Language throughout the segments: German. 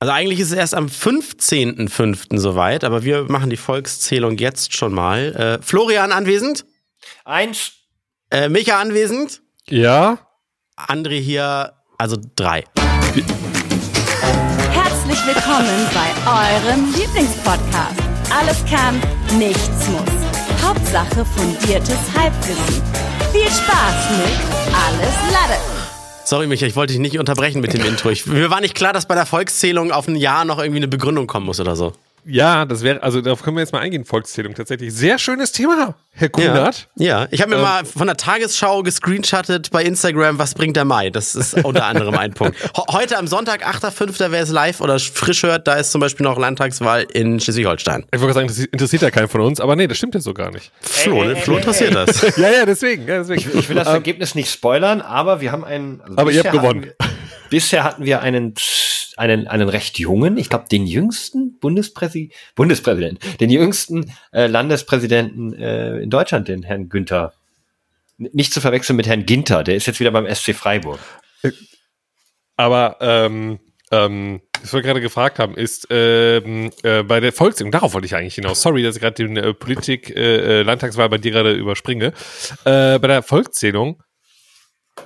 Also eigentlich ist es erst am 15.05. soweit, aber wir machen die Volkszählung jetzt schon mal. Äh, Florian anwesend? Eins. Äh, Micha anwesend? Ja. André hier, also drei. Herzlich willkommen bei eurem Lieblingspodcast. Alles kann, nichts muss. Hauptsache fundiertes Halbwissen. Viel Spaß mit Alles Lade. Sorry, Micha, ich wollte dich nicht unterbrechen mit dem Intro. Ich, mir war nicht klar, dass bei der Volkszählung auf ein Jahr noch irgendwie eine Begründung kommen muss oder so. Ja, das wäre, also darauf können wir jetzt mal eingehen, Volkszählung tatsächlich. Sehr schönes Thema, Herr Kunert. Ja, ja. ich habe mir ähm, mal von der Tagesschau gescreenshottet bei Instagram, was bringt der Mai? Das ist unter anderem ein Punkt. Heute am Sonntag, 8.5., wer es live oder frisch hört, da ist zum Beispiel noch Landtagswahl in Schleswig-Holstein. Ich wollte sagen, das interessiert ja keinen von uns, aber nee, das stimmt ja so gar nicht. Flo, ey, ey, Flo interessiert ey, das. ja, ja, deswegen. Ja, deswegen. Ich, ich will das ähm, Ergebnis nicht spoilern, aber wir haben einen. Also aber ihr habt gewonnen. Wir, bisher hatten wir einen einen, einen recht jungen, ich glaube den jüngsten Bundespräsi Bundespräsidenten, den jüngsten äh, Landespräsidenten äh, in Deutschland, den Herrn Günther. Nicht zu verwechseln mit Herrn Ginter, der ist jetzt wieder beim SC Freiburg. Äh, aber ähm, ähm, was wir gerade gefragt haben, ist ähm, äh, bei der Volkszählung, darauf wollte ich eigentlich hinaus. Sorry, dass ich gerade die äh, Politik, äh, äh, bei dir gerade überspringe. Äh, bei der Volkszählung,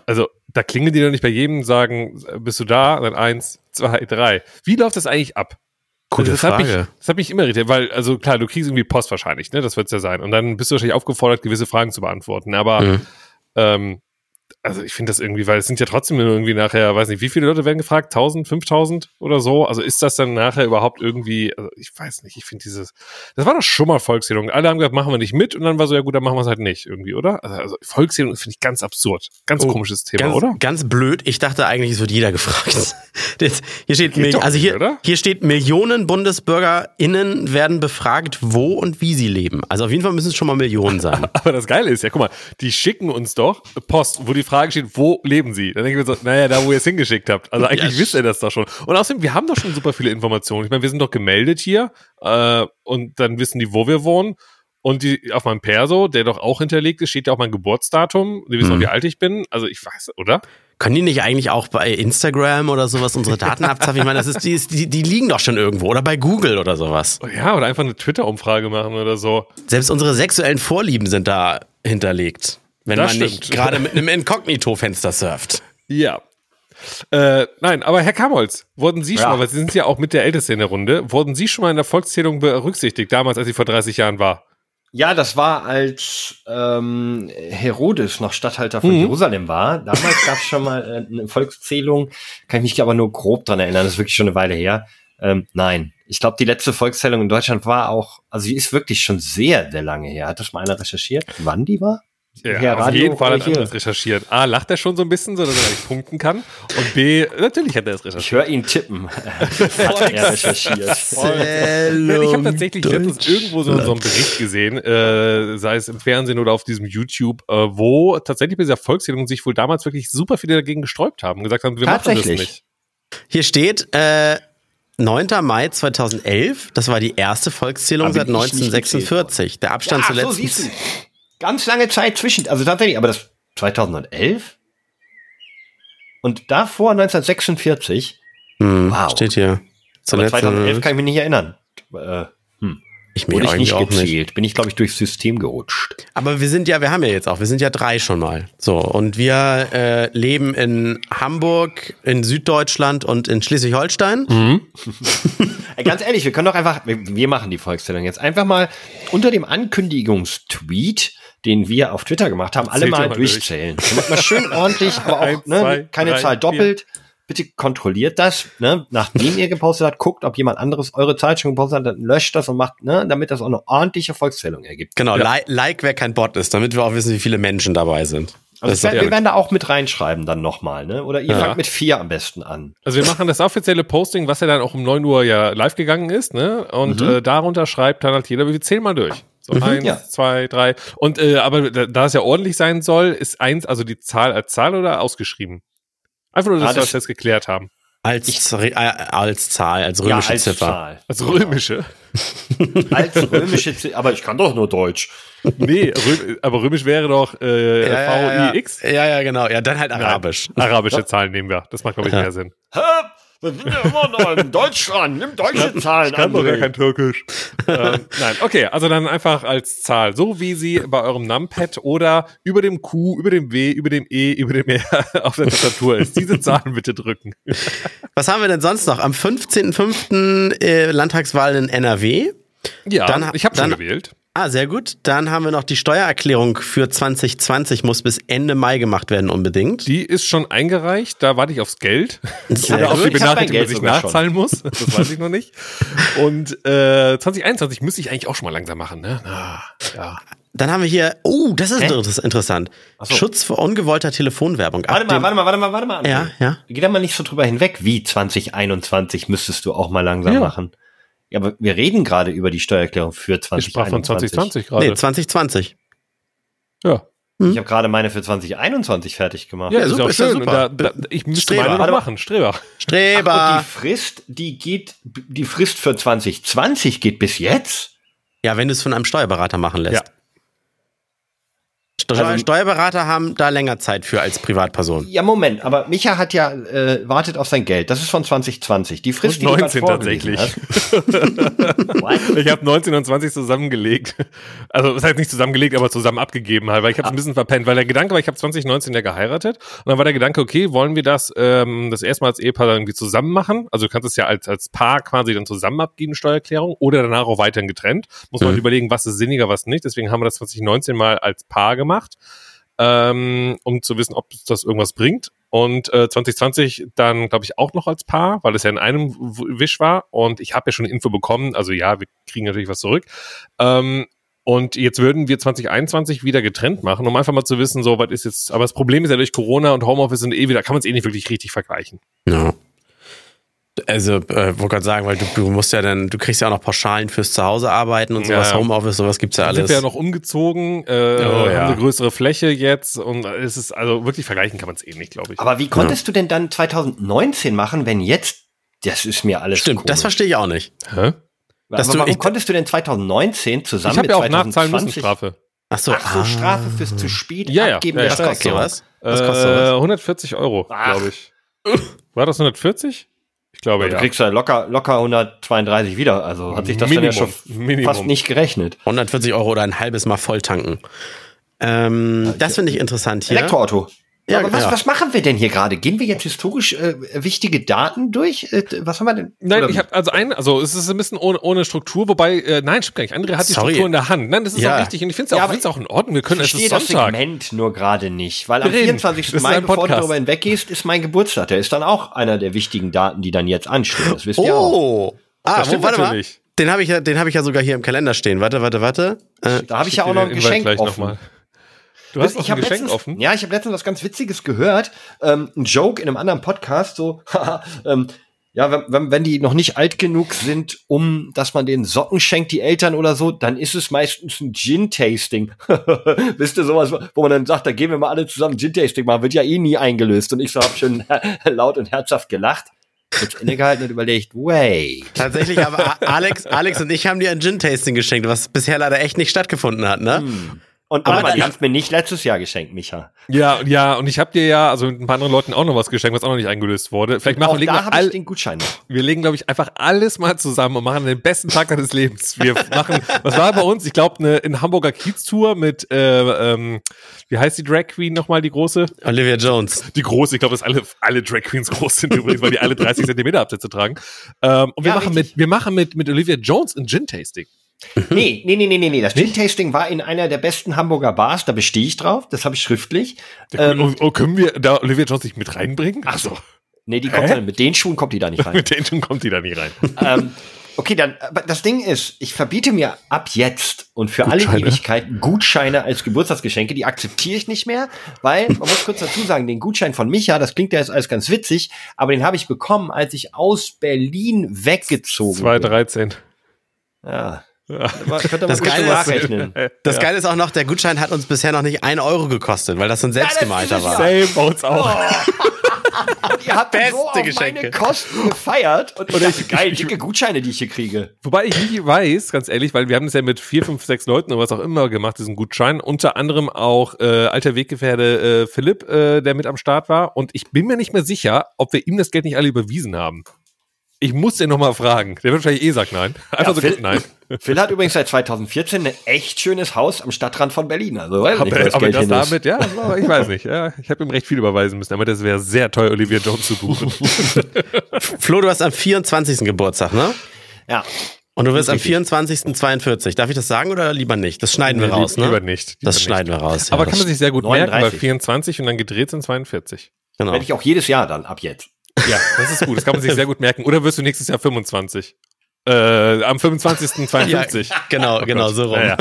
also da klingeln die doch nicht bei jedem, sagen, bist du da? Dann eins, zwei, drei. Wie läuft das eigentlich ab? Gute das Frage. Hat mich, das hat mich immer irritiert, weil, also klar, du kriegst irgendwie Post wahrscheinlich, ne? Das wird es ja sein. Und dann bist du wahrscheinlich aufgefordert, gewisse Fragen zu beantworten. Aber mhm. ähm, also ich finde das irgendwie, weil es sind ja trotzdem irgendwie nachher, weiß nicht, wie viele Leute werden gefragt? 1000, 5000 oder so? Also ist das dann nachher überhaupt irgendwie, also ich weiß nicht, ich finde dieses, das war doch schon mal Volkszählung. Alle haben gesagt, machen wir nicht mit und dann war so, ja gut, dann machen wir es halt nicht irgendwie, oder? Also, also Volkszählung finde ich ganz absurd. Ganz oh, komisches Thema, ganz, oder? Ganz blöd. Ich dachte eigentlich, es wird jeder gefragt. Das, hier steht, Mil also hier, nicht, hier steht, Millionen BundesbürgerInnen werden befragt, wo und wie sie leben. Also auf jeden Fall müssen es schon mal Millionen sein. Aber das Geile ist ja, guck mal, die schicken uns doch Post, wo die Frage steht, wo leben Sie? Dann denke ich mir so, naja, da, wo ihr es hingeschickt habt. Also eigentlich ja, wisst ihr das doch schon. Und außerdem, wir haben doch schon super viele Informationen. Ich meine, wir sind doch gemeldet hier äh, und dann wissen die, wo wir wohnen. Und die, auf meinem Perso, der doch auch hinterlegt ist, steht ja auch mein Geburtsdatum. Die wissen mhm. auch, wie alt ich bin. Also ich weiß, oder? Können die nicht eigentlich auch bei Instagram oder sowas unsere Daten abzapfen? Ich meine, das ist, die, die, die liegen doch schon irgendwo. Oder bei Google oder sowas. Ja, oder einfach eine Twitter-Umfrage machen oder so. Selbst unsere sexuellen Vorlieben sind da hinterlegt. Wenn das man stimmt. nicht gerade mit einem Inkognito-Fenster surft. Ja. Äh, nein, aber Herr Kamholz, wurden Sie schon ja. mal, weil Sie sind ja auch mit der Älteste in der Runde, wurden Sie schon mal in der Volkszählung berücksichtigt, damals, als sie vor 30 Jahren war? Ja, das war, als ähm, Herodes noch Statthalter von mhm. Jerusalem war. Damals gab es schon mal äh, eine Volkszählung, kann ich mich aber nur grob dran erinnern, das ist wirklich schon eine Weile her. Ähm, nein, ich glaube, die letzte Volkszählung in Deutschland war auch, also sie ist wirklich schon sehr, sehr lange her. Hat das mal einer recherchiert, wann die war? Ja, Herr auf Radio jeden Fall hat er das recherchiert. A, lacht er schon so ein bisschen, so dass er nicht punkten kann. Und B, natürlich hat er es recherchiert. Ich höre ihn tippen. hat er recherchiert. ich habe tatsächlich letztens irgendwo so, so einen Bericht gesehen, äh, sei es im Fernsehen oder auf diesem YouTube, äh, wo tatsächlich bei dieser Volkszählung sich wohl damals wirklich super viele dagegen gesträubt haben und gesagt haben, wir machen das nicht. Hier steht, äh, 9. Mai 2011, das war die erste Volkszählung seit 1946. Der Abstand ja, zuletzt. So ganz lange Zeit zwischen, also tatsächlich, aber das 2011 und davor 1946. Hm, wow. Steht hier. Aber 2011 kann ich mich nicht erinnern. Äh, hm. Ich mir ich nicht gezählt. Nicht. Bin ich, glaube ich, durchs System gerutscht. Aber wir sind ja, wir haben ja jetzt auch, wir sind ja drei schon mal. So, und wir äh, leben in Hamburg, in Süddeutschland und in Schleswig-Holstein. Mhm. Ganz ehrlich, wir können doch einfach, wir machen die Volkszählung jetzt einfach mal unter dem Ankündigungstweet den wir auf Twitter gemacht haben, alle mal, mal durchzählen. Durch. Mal schön ordentlich, aber auch Eins, ne, zwei, keine drei, Zahl doppelt. Vier. Bitte kontrolliert das, ne, nachdem ihr gepostet habt, guckt, ob jemand anderes eure Zahl schon gepostet hat, dann löscht das und macht, ne, damit das auch eine ordentliche Volkszählung ergibt. Genau, ja. like, like wer kein Bot ist, damit wir auch wissen, wie viele Menschen dabei sind. Also wir, wir werden da auch mit reinschreiben dann nochmal, ne? Oder ihr ja. fangt mit vier am besten an. Also wir machen das offizielle Posting, was ja dann auch um neun Uhr ja live gegangen ist, ne? Und mhm. äh, darunter schreibt dann halt jeder, wir zählen mal durch. So mhm, eins, ja. zwei, drei. Und äh, aber da es ja ordentlich sein soll, ist eins, also die Zahl als Zahl oder ausgeschrieben? Einfach nur, dass ah, das wir das jetzt geklärt haben. Als, ich, äh, als Zahl, als römische ja, als Ziffer. Zahl. Als römische. als römische Ziffer. Aber ich kann doch nur Deutsch. Nee, Röm, aber römisch wäre doch äh, ja, VIX. Ja, ja, genau. Ja, dann halt arabisch. Arabische Zahlen nehmen wir. Das macht, glaube ich, mehr Sinn. Wir sind ja immer noch in Deutschland. Nimm deutsche Zahlen Ich kann doch gar kein Türkisch. ähm, nein, okay, also dann einfach als Zahl, so wie sie bei eurem Numpad oder über dem Q, über dem W, über dem E, über dem R auf der Tastatur ist. Diese Zahlen bitte drücken. Was haben wir denn sonst noch? Am 15.05. Äh, Landtagswahl in NRW. Ja, Dann- ich habe schon gewählt. Ah, sehr gut. Dann haben wir noch die Steuererklärung für 2020, muss bis Ende Mai gemacht werden unbedingt. Die ist schon eingereicht, da warte ich aufs Geld. Sehr Oder auf die gut. Ich hab mein Benachrichtigung, dass ich schon. nachzahlen muss. Das weiß ich noch nicht. Und äh, 2021 müsste ich eigentlich auch schon mal langsam machen. Ne? Ah, ja. Dann haben wir hier, oh, das ist Hä? inter- interessant. so. Schutz vor ungewollter Telefonwerbung. Ab Warte mal, warte mal, warte mal, warte mal. André. Ja, ja. Geh da mal nicht so drüber hinweg. Wie 2021 müsstest du auch mal langsam Ja. machen. Ja, aber wir reden gerade über die Steuererklärung für Ich sprach 2021. von 2020 gerade. Nee, 2020. ja. Ich habe gerade meine für 2021 fertig gemacht. ja, Ja, ist super, auch ist ja schön. super. Da, da, ich müsste Streber. meine noch machen. Streber. Ach, und Streber. die Frist, die geht, die Frist für 2020 geht bis jetzt? ja, wenn du es von einem Steuerberater machen lässt. Ja. Steu Also- Steuerberater haben da länger Zeit für als Privatperson. Ja, Moment, aber Micha hat ja äh, wartet auf sein Geld. Das ist von 2020. Die Frist, Und die du 19 gerade vorgelesen tatsächlich. Ich habe 19 und 20 zusammengelegt. Also das heißt nicht zusammengelegt, aber zusammen abgegeben halt, weil ich habe ein bisschen verpennt, weil der Gedanke war, ich habe 2019 ja geheiratet und dann war der Gedanke, okay, wollen wir das ähm, das erste Mal als Ehepaar dann irgendwie zusammen machen? Also du kannst es ja als als Paar quasi dann zusammen abgeben, Steuererklärung, oder danach auch weiterhin getrennt. Muss man Mhm. überlegen, was ist sinniger, was nicht. Deswegen haben wir das 2019 mal als Paar gemacht, ähm, um zu wissen, ob das irgendwas bringt. Und äh, 2020 dann, glaube ich, auch noch als Paar, weil es ja in einem Wisch war. Und ich habe ja schon Info bekommen, also ja, wir kriegen natürlich was zurück. Ähm, und jetzt würden wir 2021 wieder getrennt machen, um einfach mal zu wissen, so was ist jetzt. Aber das Problem ist ja durch Corona und Homeoffice und eh wieder, kann man es eh nicht wirklich richtig vergleichen. Ja. Also, äh, wollte gerade sagen, weil du, du musst ja dann, du kriegst ja auch noch Pauschalen fürs Zuhause arbeiten und sowas, Ja. Homeoffice, sowas gibt's ja Dann sind alles. wir ja noch umgezogen, äh, Oh, ja. haben eine größere Fläche jetzt und es ist, also wirklich vergleichen kann man es eh nicht, glaube ich. Aber wie konntest du denn dann 2019 machen, wenn jetzt, das ist mir alles Stimmt, das komisch. verstehe ich auch nicht. Hä? dass aber du- warum ich- konntest du denn 2019 zusammen Ich habe mit ja auch nachzahlen müssen, 2020 Strafe. Ach so, Ach so, Strafe fürs zu spät Ja, ja. abgeben Ja, der ja. Was kostet Steuererklärung. sowas? Was kostet Äh, sowas? 140 Euro, glaube ich. War das 140? Ich glaube, Du ja. kriegst ja locker, locker 132 wieder. Also hat sich das dann ja schon Minimum. Minimum. fast nicht gerechnet. 140 Euro oder ein halbes Mal voll tanken. Ähm, das finde ich interessant hier. Elektroauto. Ja, aber was, ja. was machen wir denn hier gerade? Gehen wir jetzt historisch äh, wichtige Daten durch? Äh, was haben wir denn? Nein, Oder- ich habe also ein, also es ist ein bisschen ohne, ohne Struktur, wobei, äh, nein, stimmt gar nicht. André hat die Sorry. Struktur in der Hand. Nein, das ist Ja. auch richtig und ich finde es auch, Ja, find's auch in Ordnung. Wir können, ich es ist das Sonntag. Segment nur gerade nicht, weil am Wir reden. 24. Das ist Mai, bevor du Podcast. darüber hinweggehst, ist mein Geburtstag. Der ist dann auch einer der wichtigen Daten, die dann jetzt anstehen. Das wisst ihr auch. Oh! Ah, Das wo, warte natürlich. mal. Den habe ich, ja, den hab ich ja sogar hier im Kalender stehen. Warte, warte, warte. Äh, Da habe ich ja auch noch ein Geschenk gleich offen. noch mal. Du hast ich ein habe Geschenk letztens, offen? Ja, ich habe letztens was ganz Witziges gehört. Ähm, ein Joke in einem anderen Podcast, so, haha, ähm, ja, wenn, wenn, wenn die noch nicht alt genug sind, um dass man den Socken schenkt, die Eltern oder so, dann ist es meistens ein Gin-Tasting. Wisst ihr sowas, wo man dann sagt, da gehen wir mal alle zusammen Gin-Tasting machen, wird ja eh nie eingelöst. Und ich so hab schon laut und herzhaft gelacht. Kurz innegehalten und überlegt, wait. tatsächlich, aber Alex, Alex und ich haben dir ein Gin-Tasting geschenkt, was bisher leider echt nicht stattgefunden hat, ne? Und Aber aber die- hast mir nicht letztes Jahr geschenkt, Micha. Ja, ja, und ich habe dir ja, also mit ein paar anderen Leuten auch noch was geschenkt, was auch noch nicht eingelöst wurde. Vielleicht machen Auch wir, legen da wir, habe ich den Gutschein noch. wir legen, glaube ich, einfach alles mal zusammen und machen den besten Tag deines Lebens. Wir machen, was war bei uns? Ich glaube, eine in Hamburger Kiez-Tour mit, äh, ähm, wie heißt die Drag Queen nochmal, die große? Olivia Jones. Die große, ich glaube, dass alle, alle Drag Queens groß sind übrigens, weil die alle 30 Zentimeter Absätze tragen. Ähm, und wir Ja, machen richtig. mit, wir machen mit, mit Olivia Jones ein Gin-Tasting. Nee, nee, nee, nee, nee, nee. Das Gin-Tasting war in einer der besten Hamburger Bars, da bestehe ich drauf, das habe ich schriftlich. Ähm, oh, oh, können wir da Olivia Jones nicht mit reinbringen? ach so. Nee, die kommt dann, mit den Schuhen kommt die da nicht rein. Mit denen kommt die da nie rein. ähm, okay, dann, aber das Ding ist, ich verbiete mir ab jetzt und für alle Gutscheine? Ewigkeiten Gutscheine als Geburtstagsgeschenke, die akzeptiere ich nicht mehr, weil, man muss kurz dazu sagen, den Gutschein von Micha, das klingt ja jetzt alles ganz witzig, aber den habe ich bekommen, als ich aus Berlin weggezogen bin. 2013. Ja. Ja. Das Geile ist- nachrechnen. Das Geile ist auch noch, der Gutschein hat uns bisher noch nicht ein Euro gekostet, weil das so ein selbstgemalter Ja, das war. Same bei uns auch. und ihr habt Beste so auf Geschenke. meine Kosten gefeiert. Und ich Oder dachte, geil, dicke Gutscheine, die ich hier kriege. Wobei ich nicht weiß, ganz ehrlich, weil wir haben das ja mit vier, fünf, sechs Leuten oder was auch immer gemacht, diesen Gutschein. Unter anderem auch äh, alter Weggefährde äh, Philipp, äh, der mit am Start war. Und ich bin mir nicht mehr sicher, ob wir ihm das Geld nicht alle überwiesen haben. Ich muss den nochmal fragen. Der wird wahrscheinlich eh sagen nein. Einfach ja, so Phil, nein. Phil hat übrigens seit 2014 ein echt schönes Haus am Stadtrand von Berlin. Also weiß nicht, aber, aber das damit, ja, ich weiß nicht. Ja, ich habe ihm recht viel überweisen müssen, aber das wäre sehr teuer, Olivia Jones zu buchen. Flo, du hast am 24. Geburtstag, ne? Ja. Und du wirst am 24. 42. Darf ich das sagen oder lieber nicht? Das schneiden wir nee, raus, ne? Lieber nicht. Lieber das schneiden wir raus. Ja, aber kann man sich sehr gut 39. merken, weil 24 und dann gedreht sind 42. Genau. Werde ich auch jedes Jahr dann ab jetzt. Ja, das ist gut. Das kann man sich sehr gut merken. Oder wirst du nächstes Jahr 25? Äh, am 25. 52. Ja, genau, oh genau, so rum. Ja,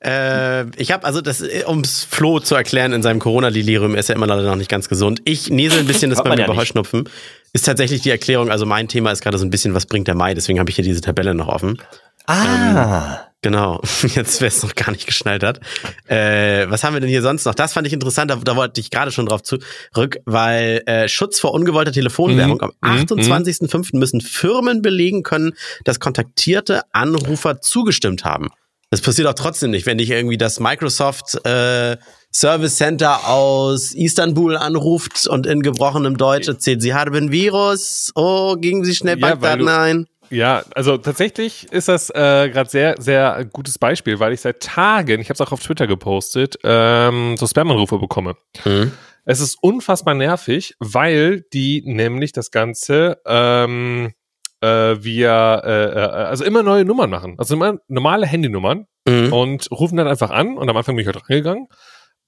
ja. äh, ich habe also das, ums Flo zu erklären in seinem Corona-Delirium, ist ja immer leider noch nicht ganz gesund. Ich nesel ein bisschen das bei mir bei Heuschnupfen. Ist tatsächlich die Erklärung, also mein Thema ist gerade so ein bisschen, was bringt der Mai, deswegen habe ich hier diese Tabelle noch offen. Ah. Ähm, genau, jetzt wer es noch gar nicht geschnallt hat. Äh, was haben wir denn hier sonst noch? Das fand ich interessant, da, da wollte ich gerade schon drauf zurück, weil äh, Schutz vor ungewollter Telefonwerbung. Mhm. Am 28.05. Mhm. müssen Firmen belegen können, dass kontaktierte Anrufer zugestimmt haben. Das passiert auch trotzdem nicht, wenn dich irgendwie das Microsoft äh, Service Center aus Istanbul anruft und in gebrochenem Deutsch erzählt, sie haben ein Virus, oh, gingen sie schnell ja, Bankdaten ein. Ja, also tatsächlich ist das äh, gerade sehr, sehr gutes Beispiel, weil ich seit Tagen, ich habe es auch auf Twitter gepostet, ähm, so Spam-Anrufe bekomme. Mhm. Es ist unfassbar nervig, weil die nämlich das Ganze ähm, äh, via, äh, äh, also immer neue Nummern machen. Also immer normale Handynummern mhm. und rufen dann einfach an und am Anfang bin ich halt rangegangen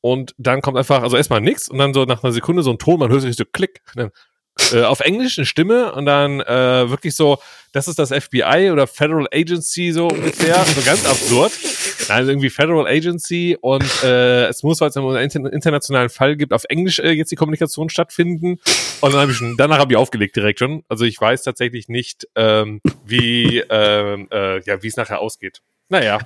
und dann kommt einfach, also erstmal nichts und dann so nach einer Sekunde so ein Ton, man hört sich so Klick, dann äh, auf Englisch eine Stimme und dann äh, wirklich so, das ist das FBI oder Federal Agency so ungefähr, so ganz absurd. Also irgendwie Federal Agency und äh, es muss, weil es einen internationalen Fall gibt, auf Englisch äh, jetzt die Kommunikation stattfinden. Und dann habe ich schon, danach habe ich aufgelegt direkt schon. Also ich weiß tatsächlich nicht, ähm, wie ähm, äh, ja, wie es nachher ausgeht. Naja.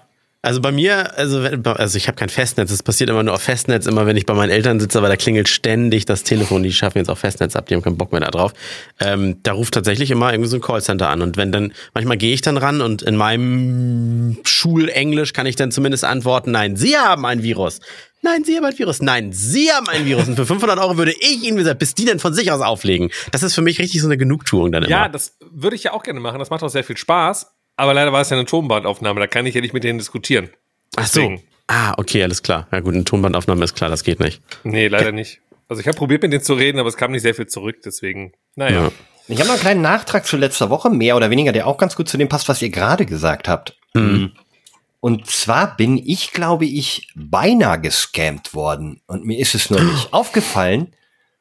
Also bei mir, also, also ich habe kein Festnetz, es passiert immer nur auf Festnetz, immer wenn ich bei meinen Eltern sitze, aber da klingelt ständig das Telefon, die schaffen jetzt auch Festnetz ab, die haben keinen Bock mehr da drauf. Ähm, da ruft tatsächlich immer irgendwie so ein Callcenter an und wenn dann, manchmal gehe ich dann ran und in meinem Schulenglisch kann ich dann zumindest antworten, nein, Sie haben ein Virus. Nein, Sie haben ein Virus. Nein, Sie haben ein Virus. Und für 500 Euro würde ich Ihnen gesagt, bis die denn von sich aus auflegen. Das ist für mich richtig so eine Genugtuung dann immer. Ja, das würde ich ja auch gerne machen. Das macht auch sehr viel Spaß. Aber leider war es ja eine Tonbandaufnahme, da kann ich ja nicht mit denen diskutieren. Ach so. Ah, okay, alles klar. Ja gut, eine Tonbandaufnahme ist klar, das geht nicht. Nee, leider ja. nicht. Also ich habe probiert, mit denen zu reden, aber es kam nicht sehr viel zurück, deswegen, naja. Ja. Ich habe noch einen kleinen Nachtrag zu letzter Woche, mehr oder weniger, der auch ganz gut zu dem passt, was ihr gerade gesagt habt. Mhm. Und zwar bin ich, glaube ich, beinahe gescammt worden. Und mir ist es nur nicht aufgefallen.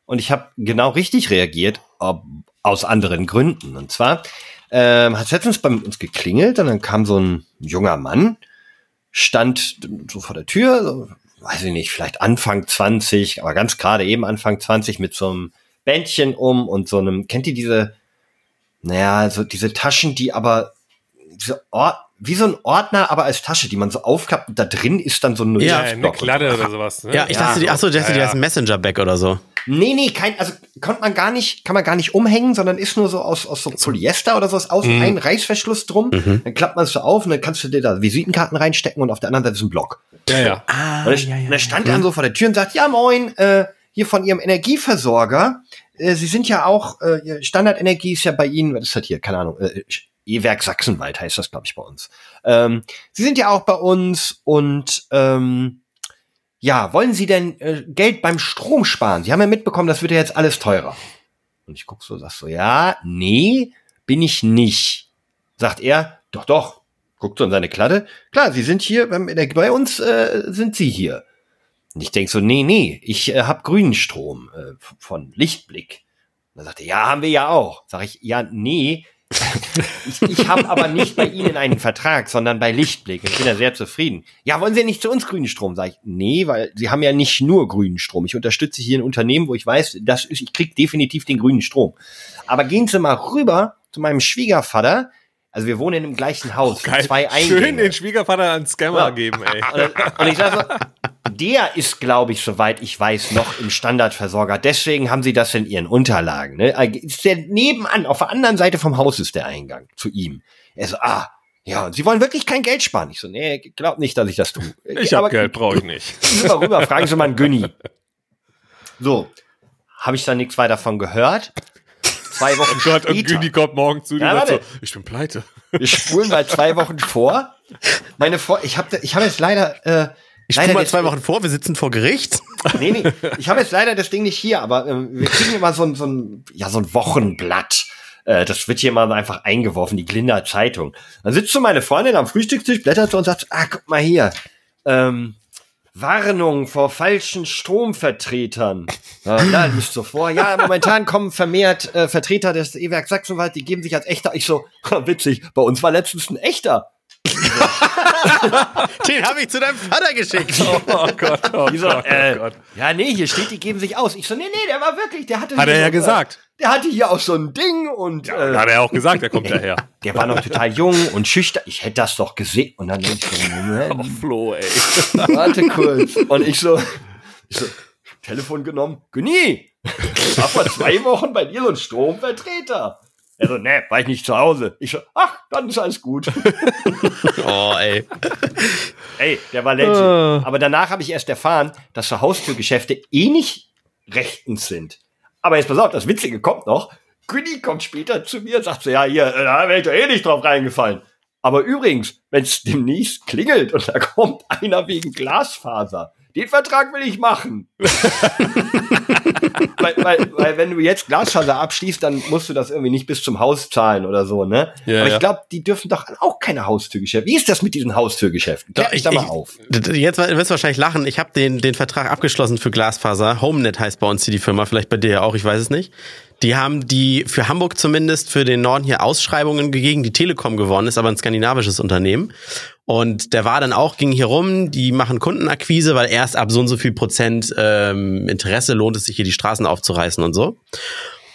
Und ich habe genau richtig reagiert, ob, aus anderen Gründen. Und zwar ähm, hat letztens bei uns geklingelt und dann kam so ein junger Mann, stand so vor der Tür, so, weiß ich nicht, vielleicht Anfang 20, aber ganz gerade eben Anfang 20 mit so einem Bändchen um und so einem, kennt ihr diese, naja, so diese Taschen, die aber diese Ort, wie so ein Ordner, aber als Tasche, die man so aufklappt und da drin ist dann so ein Ja, eine Kladde oder sowas. Ne? Ja, ich dachte, die, ach so, ich dachte, ja, die heißt Messenger-Bag oder so. Nee, nee, kein, also konnte man gar nicht, kann man gar nicht umhängen, sondern ist nur so aus, aus so Polyester oder so aus außen mhm. ein Reißverschluss drum. Mhm. Dann klappt man es so auf und dann kannst du dir da Visitenkarten reinstecken und auf der anderen Seite ist ein Block. Ja, ja. Ah, und, er, ja, ja. und er stand dann so vor der Tür und sagt, ja moin, äh, hier von Ihrem Energieversorger. Äh, Sie sind ja auch, äh, Standardenergie ist ja bei Ihnen, was ist das hier, keine Ahnung, äh, E-Werk Sachsenwald heißt das, glaube ich, bei uns. Ähm, Sie sind ja auch bei uns und ähm, ja, wollen Sie denn äh, Geld beim Strom sparen? Sie haben ja mitbekommen, das wird ja jetzt alles teurer. Und ich guck so, sag so, ja, nee, bin ich nicht. Sagt er, doch, doch. Guckt so in seine Kladde. Klar, Sie sind hier, bei uns äh, sind Sie hier. Und ich denk so, nee, nee, ich äh, hab grünen Strom äh, von Lichtblick. Und dann sagt er, ja, haben wir ja auch. Sag ich, ja, nee, ich, ich habe aber nicht bei Ihnen einen Vertrag, sondern bei Lichtblick. Ich bin ja sehr zufrieden. Ja, wollen Sie nicht zu uns grünen Strom? Sag ich, nee, weil Sie haben ja nicht nur grünen Strom. Ich unterstütze hier ein Unternehmen, wo ich weiß, dass ich krieg definitiv den grünen Strom. Aber gehen Sie mal rüber zu meinem Schwiegervater. Also wir wohnen in dem gleichen Haus. Oh, zwei Eingänge. Schön den Schwiegervater an Scammer ja. geben, ey. Und, und ich sag so, der ist, glaube ich, soweit ich weiß, noch im Standardversorger. Deswegen haben sie das in ihren Unterlagen. Ne? Äh, ist der nebenan, auf der anderen Seite vom Haus ist der Eingang zu ihm. Er so, ah, ja, und sie wollen wirklich kein Geld sparen. Ich so, nee, glaub nicht, dass ich das tue. Ich habe Geld, brauche ich nicht. Rüber, rüber, fragen Sie mal einen Günni. So, habe ich dann nichts weiter von gehört. Zwei Wochen oh Gott, später. und Günni kommt morgen zu dir Ja, und so, ich bin pleite. Wir spulen mal zwei Wochen vor. Meine vor, ich habe, ich habe jetzt leider, äh, Ich leider mal zwei Wochen vor, wir sitzen vor Gericht. Nee, nee, ich habe jetzt leider das Ding nicht hier, aber ähm, wir kriegen immer so ein, so ein, ja, so ein Wochenblatt. Äh, das wird hier mal einfach eingeworfen, die Glinder Zeitung. Dann sitzt so meine Freundin am Frühstückstisch, blättert so und sagt, ah, guck mal hier. Ähm, Warnung vor falschen Stromvertretern. Ja, na, nicht so vor. Ja, momentan kommen vermehrt äh, Vertreter des E-Werk Sachsenwald, die geben sich als echter. Ich so, witzig, bei uns war letztens ein echter. Den habe ich zu deinem Vater geschickt. Oh Gott, oh so, Gott, äh, oh Gott. Ja, nee, hier steht, die geben sich aus. Ich so, nee, nee, der war wirklich, der hatte Hat er ja so, gesagt. Äh, der hatte hier auch so ein Ding und Ja, äh, hat er auch gesagt, er kommt daher. der war noch total jung und schüchtern. Ich hätte das doch gesehen. Und dann denk ich so, Moment, Flo, ey. warte kurz. Und ich so, ich so, Telefon genommen. Genie, war vor zwei Wochen bei dir so ein Stromvertreter. Er so, ne, war ich nicht zu Hause. Ich so, ach, dann ist alles gut. Oh, ey. Ey, der war legend. Ah. Aber danach habe ich erst erfahren, dass so Haustürgeschäfte eh nicht rechtens sind. Aber jetzt pass auf, das Witzige kommt noch. Günni kommt später zu mir und sagt so, ja, hier, äh, da wäre ich doch eh nicht drauf reingefallen. Aber übrigens, wenn es demnächst klingelt und da kommt einer wegen Glasfaser, den Vertrag will ich machen. weil, weil, weil wenn du jetzt Glasfaser abschließt, dann musst du das irgendwie nicht bis zum Haus zahlen oder so, ne? Ja, Aber ich glaube, die dürfen doch auch keine Haustürgeschäfte. Wie ist das mit diesen Haustürgeschäften? Klär mich da mal auf. Jetzt wirst du wahrscheinlich lachen. Ich habe den, den Vertrag abgeschlossen für Glasfaser. HomeNet heißt bei uns hier die Firma, vielleicht bei dir ja auch, ich weiß es nicht. Die haben die für Hamburg zumindest für den Norden hier Ausschreibungen gegen die Telekom gewonnen, ist aber ein skandinavisches Unternehmen. Und der war dann auch, ging hier rum, die machen Kundenakquise, weil erst ab so und so viel Prozent ähm, Interesse lohnt es sich hier die Straßen aufzureißen und so.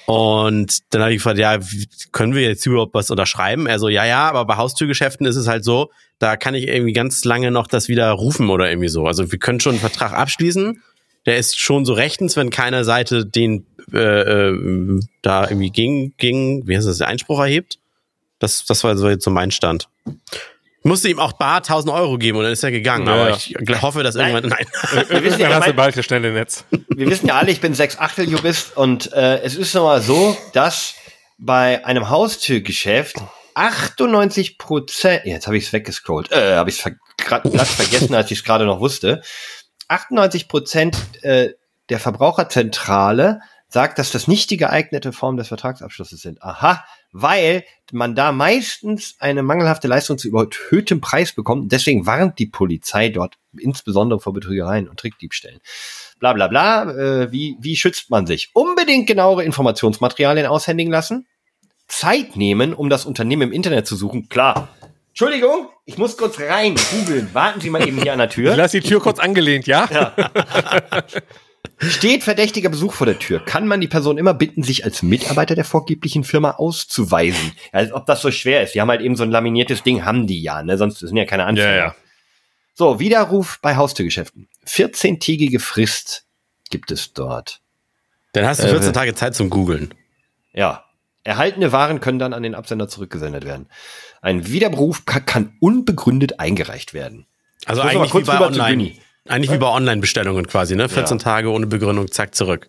Und dann habe ich gefragt, ja, können wir jetzt überhaupt was unterschreiben? Er so, ja, ja, aber bei Haustürgeschäften ist es halt so, da kann ich irgendwie ganz lange noch das wieder rufen oder irgendwie so. Also wir können schon einen Vertrag abschließen. Der ist schon so rechtens, wenn keine Seite den äh, äh, da irgendwie gegen, gegen, wie heißt das, Einspruch erhebt. Das, das war so jetzt so mein Stand. Ich musste ihm auch bar 1000 Euro geben und dann ist er gegangen. Ja, aber ja. ich hoffe, dass irgendwann, nein. Wir wissen ja, hast du bald das schnelle Netz. wir wissen ja alle, ich bin sechs Achtel Jurist und äh, es ist nun mal so, dass bei einem Haustürgeschäft 98 Prozent, jetzt habe ich es weggescrollt, äh, habe ich es ver vergessen, als ich es gerade noch wusste. 98 Prozent äh, der Verbraucherzentrale sagt, dass das nicht die geeignete Form des Vertragsabschlusses sind. Aha, weil man da meistens eine mangelhafte Leistung zu überhöhtem Preis bekommt. Deswegen warnt die Polizei dort insbesondere vor Betrügereien und Trickdiebstählen bla bla bla. Äh, wie, wie schützt man sich? Unbedingt genauere Informationsmaterialien aushändigen lassen. Zeit nehmen, um das Unternehmen im Internet zu suchen. Klar. Entschuldigung, ich muss kurz rein googeln. Warten Sie mal eben hier an der Ich Tür. lass die Tür kurz angelehnt, ja? Steht verdächtiger Besuch vor der Tür. Kann man die Person immer bitten, sich als Mitarbeiter der vorgeblichen Firma auszuweisen? Ja, als ob das so schwer ist. Die haben halt eben so ein laminiertes Ding, haben die ja, ne? Sonst sind ja keine Anfänger. Ja, ja. So, Widerruf bei Haustürgeschäften. 14-tägige Frist gibt es dort. Dann hast du Äh, 14 Tage Zeit zum Googeln. Ja. Erhaltene Waren können dann an den Absender zurückgesendet werden. Ein Widerruf ka- kann unbegründet eingereicht werden. Also eigentlich wie bei Online. Eigentlich wie bei Online-Bestellungen quasi, ne? 14 Ja. Tage ohne Begründung, zack, zurück.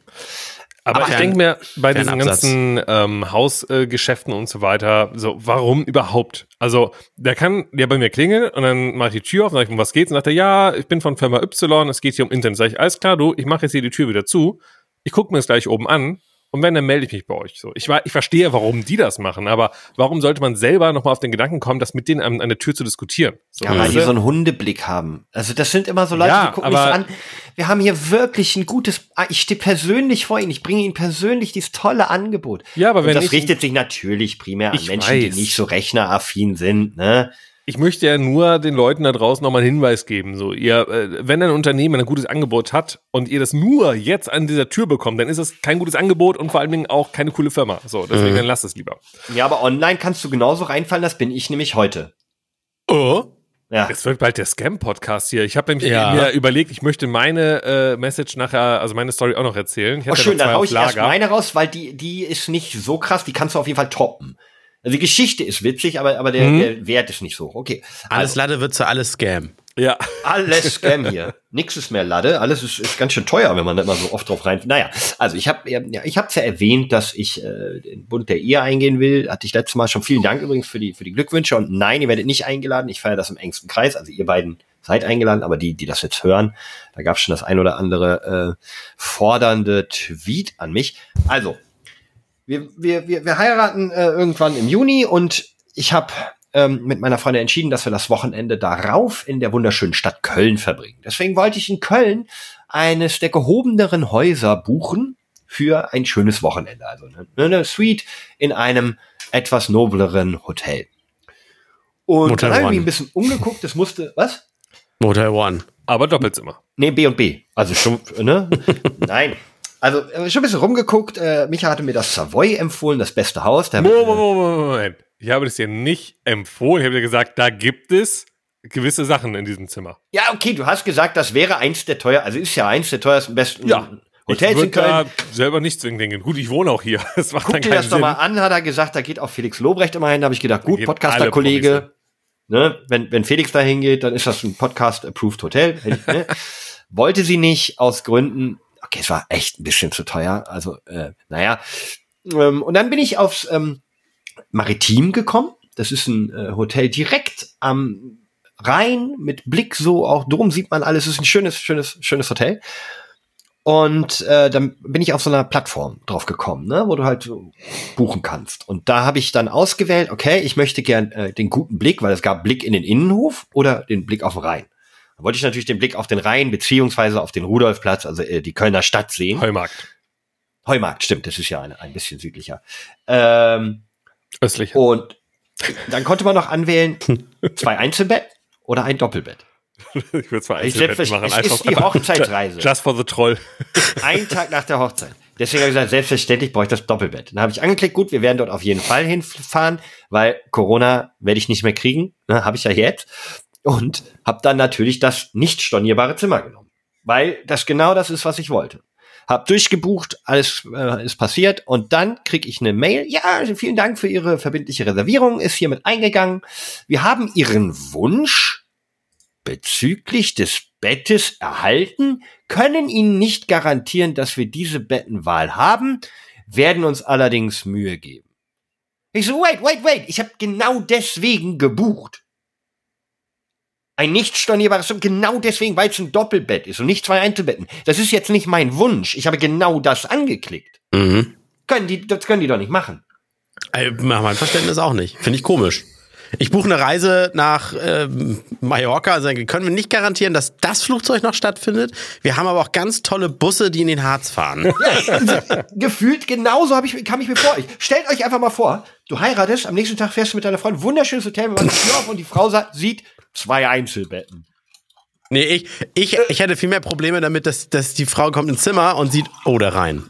Aber, Aber ich denke mir, bei diesen Fernabsatz. ganzen ähm, Hausgeschäften und so weiter, so, warum überhaupt? Also, der kann ja bei mir klingeln und dann mache ich die Tür auf und sage ich, um was geht's? Und sagt er, ja, ich bin von Firma Y, es geht hier um Internet. Sag ich, alles klar, du, ich mache jetzt hier die Tür wieder zu. Ich gucke mir das gleich oben an und wenn, dann melde ich mich bei euch. So, ich, ich verstehe, warum die das machen, aber warum sollte man selber nochmal auf den Gedanken kommen, das mit denen an, an der Tür zu diskutieren? So, Ja, weil die so einen Hundeblick haben. Also das sind immer so Leute, Ja, die gucken mich so an. Wir haben hier wirklich ein gutes, ah, ich stehe persönlich vor Ihnen, ich bringe Ihnen persönlich dieses tolle Angebot. Ja, aber Und wenn das ich- richtet sich natürlich primär an Menschen, die weiß. nicht so rechneraffin sind, ne? Ich möchte ja nur den Leuten da draußen nochmal einen Hinweis geben. So, ihr, äh, wenn ein Unternehmen ein gutes Angebot hat und ihr das nur jetzt an dieser Tür bekommt, dann ist es kein gutes Angebot und vor allen Dingen auch keine coole Firma. So, deswegen dann lasst es lieber. Ja, aber online kannst du genauso reinfallen, das bin ich nämlich heute. Oh. Ja. Es wird bald der Scam-Podcast hier. Ich habe nämlich ja. mir überlegt, ich möchte meine äh, Message nachher, also meine Story auch noch erzählen. Ich oh, schön, dann hau ich erst meine raus, weil die, die ist nicht so krass, die kannst du auf jeden Fall toppen. Also die Geschichte ist witzig, aber, aber der, mhm. der Wert ist nicht so. Okay. Alles also. Lade wird zu alles Scam. Ja. Alles Scam hier. Nix ist mehr Lade. Alles ist, ist ganz schön teuer, wenn man da immer so oft drauf rein. Naja, also ich habe ja, ich habe ja erwähnt, dass ich äh, den Bund der Ehe eingehen will. Hatte ich letztes Mal schon. Vielen Dank übrigens für die für die Glückwünsche. Und nein, ihr werdet nicht eingeladen. Ich feiere das im engsten Kreis. Also ihr beiden seid eingeladen, aber die, die das jetzt hören, da gab es schon das ein oder andere äh, fordernde Tweet an mich. Also wir wir wir, wir heiraten äh, irgendwann im Juni und ich habe ähm, mit meiner Freundin entschieden, dass wir das Wochenende darauf in der wunderschönen Stadt Köln verbringen. Deswegen wollte ich in Köln eines der gehobeneren Häuser buchen für ein schönes Wochenende. Also eine, eine Suite in einem etwas nobleren Hotel. Und Motel dann habe ich mich ein bisschen umgeguckt. Das musste, was? Motel One. Aber Doppelzimmer. Nee, B und B. Also schon, ne? Nein. Also schon ein bisschen rumgeguckt. Äh, Micha hatte mir das Savoy empfohlen, das beste Haus. Moment, Moment, Moment. Ich habe das dir nicht empfohlen. Ich habe dir gesagt, da gibt es gewisse Sachen in diesem Zimmer. Ja, okay, du hast gesagt, das wäre eins der teuer, also ist ja eins der teuersten, besten ja. Hotels in Köln. Da selber nicht zwingend denken. Gut, ich wohne auch hier. Das macht Guck dann dir das Sinn. doch mal an, hat er gesagt, da geht auch Felix Lobrecht immer hin. Da habe ich gedacht, gut, Podcaster-Kollege. Ne, wenn, wenn Felix da hingeht, dann ist das ein Podcast-approved Hotel. Ne? Wollte sie nicht aus Gründen, okay, es war echt ein bisschen zu teuer. Also, äh, naja. Ähm, und dann bin ich aufs ähm, Maritim gekommen. Das ist ein äh, Hotel direkt am Rhein mit Blick so auch drum sieht man alles. Es ist ein schönes, schönes, schönes Hotel. Und äh, dann bin ich auf so einer Plattform drauf gekommen, ne, wo du halt buchen kannst. Und da habe ich dann ausgewählt, okay, ich möchte gern äh, den guten Blick, weil es gab Blick in den Innenhof oder den Blick auf den Rhein. Da wollte ich natürlich den Blick auf den Rhein beziehungsweise auf den Rudolfplatz, also äh, die Kölner Stadt sehen. Heumarkt. Heumarkt, stimmt, das ist ja ein, ein bisschen südlicher. Ähm, Östlich. Und dann konnte man noch anwählen, zwei Einzelbett oder ein Doppelbett. Ich würde zwei Einzelbett machen. Es ist die Hochzeitsreise. Just for the Troll. Ein Tag nach der Hochzeit. Deswegen habe ich gesagt, selbstverständlich brauche ich das Doppelbett. Dann habe ich angeklickt, gut, wir werden dort auf jeden Fall hinfahren, weil Corona werde ich nicht mehr kriegen. Ne, habe ich ja jetzt. Und habe dann natürlich das nicht stornierbare Zimmer genommen. Weil das genau das ist, was ich wollte hab durchgebucht, alles äh, ist passiert und dann krieg ich eine Mail. Ja, vielen Dank für Ihre verbindliche Reservierung, ist hiermit eingegangen. Wir haben Ihren Wunsch bezüglich des Bettes erhalten, können Ihnen nicht garantieren, dass wir diese Bettenwahl haben, werden uns allerdings Mühe geben. Ich so, wait, wait, wait, ich habe genau deswegen gebucht. Ein nicht stornierbares, genau deswegen, weil es ein Doppelbett ist und nicht zwei Einzelbetten. Das ist jetzt nicht mein Wunsch. Ich habe genau das angeklickt. Mhm. Können die, das können die doch nicht machen. Äh, nach meinem Verständnis auch nicht. Finde ich komisch. Ich buche eine Reise nach äh, Mallorca, also können wir nicht garantieren, dass das Flugzeug noch stattfindet. Wir haben aber auch ganz tolle Busse, die in den Harz fahren. Ja, gefühlt genauso hab ich, kam ich mir vor. stellt euch einfach mal vor, du heiratest, am nächsten Tag fährst du mit deiner Freundin, wunderschönes Hotel, man die Tür auf und die Frau sieht, zwei Einzelbetten. Nee, ich, ich, ich hätte viel mehr Probleme damit, dass, dass die Frau kommt ins Zimmer und sieht, oh, da rein.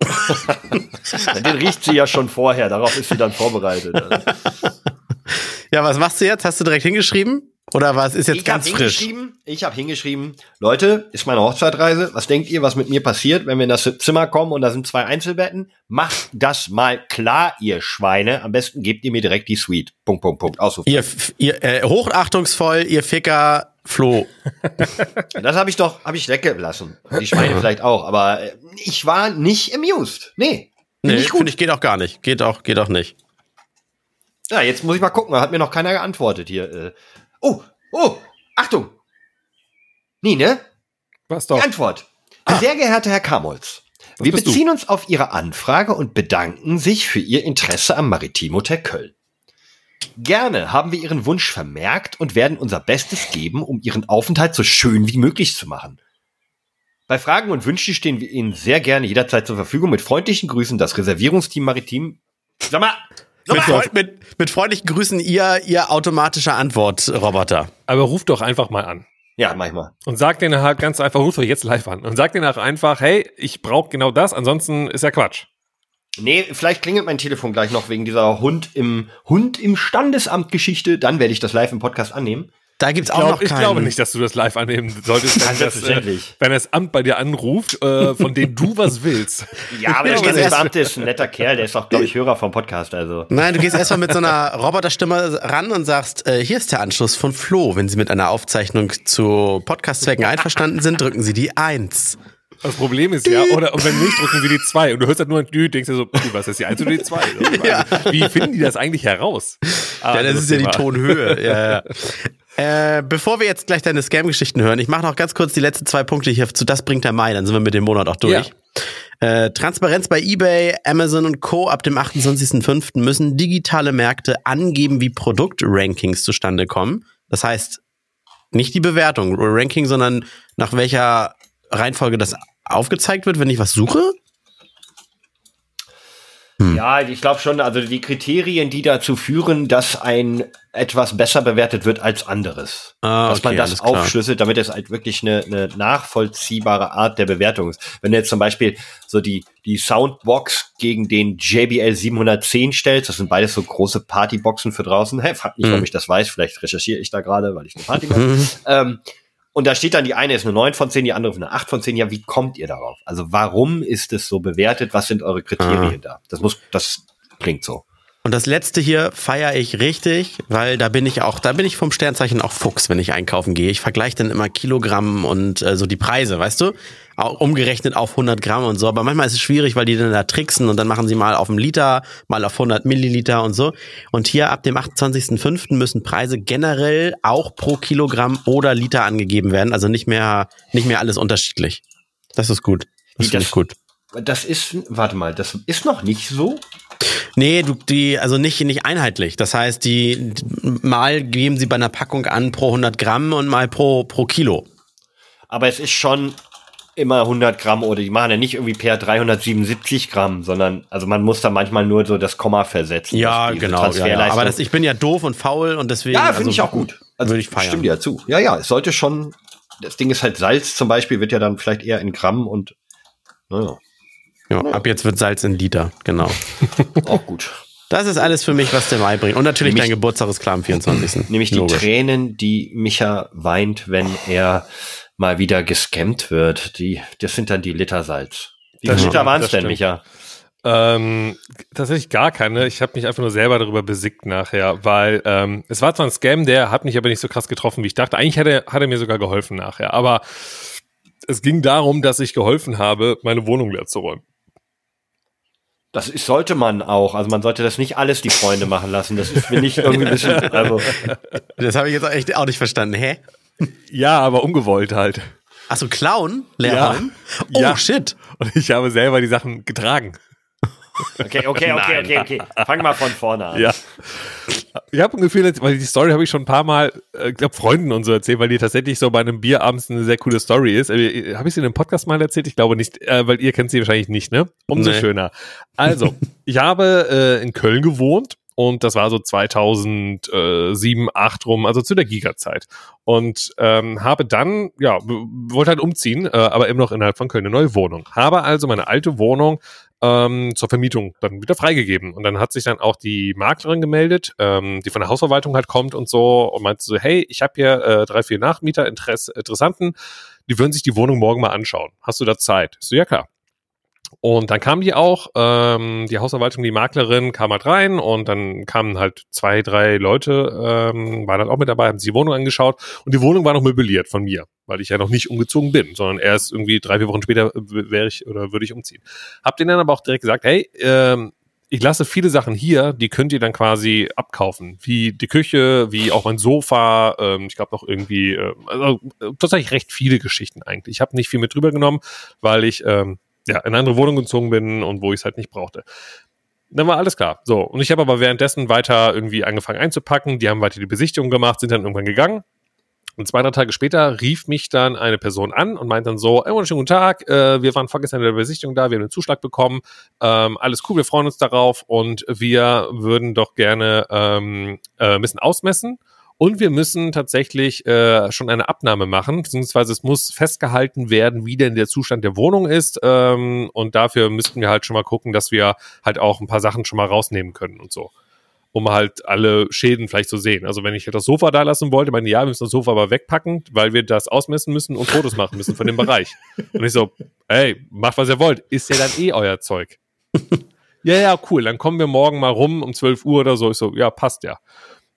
Den riecht sie ja schon vorher, darauf ist sie dann vorbereitet. ja, was machst du jetzt? Hast du direkt hingeschrieben? Oder was ist jetzt ich ganz frisch? Ich habe hingeschrieben, Leute, ist meine Hochzeitreise. Was denkt ihr, was mit mir passiert, wenn wir in das Zimmer kommen und da sind zwei Einzelbetten? Macht das mal klar, ihr Schweine. Am besten gebt ihr mir direkt die Suite. Punkt, Punkt, Punkt. Ihr, ihr äh, hochachtungsvoll, ihr Ficker Flo. das habe ich doch, habe ich weggelassen. Die Schweine vielleicht auch, aber äh, ich war nicht amused. Nee. Nee, finde ich geht auch gar nicht. Geht auch, geht auch nicht. Ja, jetzt muss ich mal gucken. Hat mir noch keiner geantwortet hier. Oh, oh, Achtung! Nine? Was doch? Die Antwort. Ah. Sehr geehrter Herr Kamolz, Was wir beziehen du? uns auf Ihre Anfrage und bedanken sich für Ihr Interesse am Maritim Hotel Köln. Gerne haben wir Ihren Wunsch vermerkt und werden unser Bestes geben, um Ihren Aufenthalt so schön wie möglich zu machen. Bei Fragen und Wünschen stehen wir Ihnen sehr gerne jederzeit zur Verfügung. Mit freundlichen Grüßen, das Reservierungsteam Maritim. Sag mal, mit, freund, mit, mit, freundlichen Grüßen, ihr, ihr automatischer Antwortroboter. Aber ruft doch einfach mal an. Ja, manchmal. Und sagt denen halt ganz einfach, ruft euch jetzt live an. Und sagt denen auch einfach, hey, ich brauche genau das, ansonsten ist ja Quatsch. Nee, vielleicht klingelt mein Telefon gleich noch wegen dieser Hund im Hund im Standesamt Geschichte. Dann werde ich das live im Podcast annehmen. Da gibt's auch glaub, noch keinen. Ich glaube nicht, dass du das live annehmen solltest, wenn, das, äh, wenn das Amt bei dir anruft, äh, von dem du was willst. Ja, aber der Standesbeamte ist ein netter Kerl, der ist auch, glaube ich, Hörer vom Podcast. Also. Nein, du gehst erstmal mit so einer Roboterstimme ran und sagst, äh, hier ist der Anschluss von Flo. Wenn Sie mit einer Aufzeichnung zu Podcastzwecken einverstanden sind, drücken Sie die Eins. Das Problem ist ja, oder und wenn nicht, drücken sie die zwei. Und du hörst halt nur ein Dü, denkst dir so, was ist die eins oder die zwei? Ja. Wie finden die das eigentlich heraus? Ah, ja, das, das ist ja die Tonhöhe. Ja, ja. Äh, bevor wir jetzt gleich deine Scam-Geschichten hören, ich mache noch ganz kurz die letzten zwei Punkte hier zu Das bringt der Mai, dann sind wir mit dem Monat auch durch. Ja. Äh, Transparenz bei eBay, Amazon und Co. ab dem 28.05. müssen digitale Märkte angeben, wie Produktrankings zustande kommen. Das heißt, nicht die Bewertung, Ranking, sondern nach welcher Reihenfolge das aufgezeigt wird, wenn ich was suche? Hm. Ja, ich glaube schon, also die Kriterien, die dazu führen, dass ein etwas besser bewertet wird als anderes. Ah, dass okay, man das aufschlüsselt, damit es halt wirklich eine, eine nachvollziehbare Art der Bewertung ist. Wenn du jetzt zum Beispiel so die, die Soundbox gegen den JBL 710 stellst, das sind beides so große Partyboxen für draußen. Hey, frag nicht, hm. ob ich das weiß, vielleicht recherchiere ich da gerade, weil ich eine Party mache. ähm, und da steht dann, die eine ist eine 9 von 10, die andere eine 8 von 10. Ja, wie kommt ihr darauf? Also warum ist es so bewertet? Was sind eure Kriterien ah. da? Das muss, das klingt so. Und das letzte hier feiere ich richtig, weil da bin ich auch, da bin ich vom Sternzeichen auch Fuchs, wenn ich einkaufen gehe. Ich vergleiche dann immer Kilogramm und äh, so die Preise, weißt du? Umgerechnet auf 100 Gramm und so. Aber manchmal ist es schwierig, weil die dann da tricksen und dann machen sie mal auf einen Liter, mal auf 100 Milliliter und so. Und hier ab dem 28.05. müssen Preise generell auch pro Kilogramm oder Liter angegeben werden. Also nicht mehr, nicht mehr alles unterschiedlich. Das ist gut. Das finde ich gut. Das ist, warte mal, das ist noch nicht so? Nee, du, die, also nicht, nicht einheitlich. Das heißt, die, mal geben sie bei einer Packung an pro 100 Gramm und mal pro, pro Kilo. Aber es ist schon immer 100 Gramm oder die machen ja nicht irgendwie per 377 Gramm, sondern also man muss da manchmal nur so das Komma versetzen. Ja, genau. Ja, ja. Aber das, ich bin ja doof und faul und deswegen. Ja, finde also, ich auch gut. Also würde ich feiern. Stimmt ja zu. Ja, ja, es sollte schon. Das Ding ist halt Salz zum Beispiel wird ja dann vielleicht eher in Gramm und naja. Ja, ab jetzt wird Salz in Liter, genau. Auch gut. Das ist alles für mich, was der Mai bringt. Und natürlich nämlich, dein Geburtstag ist klar am 24. Nämlich Logisch. die Tränen, die Micha weint, wenn er mal wieder gescammt wird. Die, das sind dann die Liter Salz. Wie viele Liter waren es denn, Micha? Ähm, tatsächlich gar keine. Ich habe mich einfach nur selber darüber besickt nachher, weil ähm, es war zwar ein Scam, der hat mich aber nicht so krass getroffen, wie ich dachte. Eigentlich hat er, hat er mir sogar geholfen nachher. Aber es ging darum, dass ich geholfen habe, meine Wohnung leer zu räumen. Das ist, sollte man auch. Also man sollte das nicht alles die Freunde machen lassen. Das ist mir nicht irgendwie ein bisschen. Also. Das habe ich jetzt echt auch nicht verstanden. Hä? Ja, aber ungewollt halt. Achso, Clown? Lehrheim? Ja. Oh, ja. shit. Und ich habe selber die Sachen getragen. Okay, okay, okay, okay, okay. Fang mal von vorne an. Ja. Ich habe ein Gefühl, weil die Story habe ich schon ein paar Mal, äh, glaube Freunden und so erzählt, weil die tatsächlich so bei einem Bier abends eine sehr coole Story ist. Äh, habe ich sie in einem Podcast mal erzählt? Ich glaube nicht, äh, weil ihr kennt sie wahrscheinlich nicht, ne? Umso nee. schöner. Also, ich habe äh, in Köln gewohnt und das war so 2007, 8 rum, also zu der Giga-Zeit. Und ähm, habe dann, ja, wollte halt umziehen, äh, aber immer noch innerhalb von Köln eine neue Wohnung. Habe also meine alte Wohnung ähm, zur Vermietung dann wieder freigegeben. Und dann hat sich dann auch die Maklerin gemeldet, ähm, die von der Hausverwaltung halt kommt und so und meinte so, hey, ich habe hier äh, drei, vier Nachmieter, Interess Interessanten, die würden sich die Wohnung morgen mal anschauen. Hast du da Zeit? so, ja klar. Und dann kam die auch, ähm, die Hausverwaltung, die Maklerin kam halt rein und dann kamen halt zwei, drei Leute, ähm, waren halt auch mit dabei, haben sich die Wohnung angeschaut und die Wohnung war noch möbliert von mir, weil ich ja noch nicht umgezogen bin, sondern erst irgendwie drei, vier Wochen später wäre ich oder würde ich umziehen. Hab denen dann aber auch direkt gesagt, hey, ähm, ich lasse viele Sachen hier, die könnt ihr dann quasi abkaufen. Wie die Küche, wie auch mein Sofa, ähm, ich glaube noch irgendwie, äh, also äh, tatsächlich recht viele Geschichten eigentlich. Ich habe nicht viel mit drüber genommen, weil ich ähm, ja, in eine andere Wohnung gezogen bin und wo ich es halt nicht brauchte. Dann war alles klar. So, und ich habe aber währenddessen weiter irgendwie angefangen einzupacken. Die haben weiter die Besichtigung gemacht, sind dann irgendwann gegangen. Und zwei, drei Tage später rief mich dann eine Person an und meint dann so, hey, schönen guten Tag, äh, wir waren vorgestern in der Besichtigung da, wir haben einen Zuschlag bekommen, ähm, alles cool, wir freuen uns darauf und wir würden doch gerne ähm, äh, ein bisschen ausmessen und wir müssen tatsächlich äh, schon eine Abnahme machen, beziehungsweise es muss festgehalten werden, wie denn der Zustand der Wohnung ist. Ähm, und dafür müssten wir halt schon mal gucken, dass wir halt auch ein paar Sachen schon mal rausnehmen können und so. um halt alle Schäden vielleicht zu sehen. Also wenn ich das Sofa da lassen wollte, meine, ja, wir müssen das Sofa aber wegpacken, weil wir das ausmessen müssen und Fotos machen müssen von dem Bereich. Und ich so, ey, macht was ihr wollt, ist ja dann eh euer Zeug. ja, ja, cool, dann kommen wir morgen mal rum um 12 Uhr oder so. Ich so, ja, passt ja.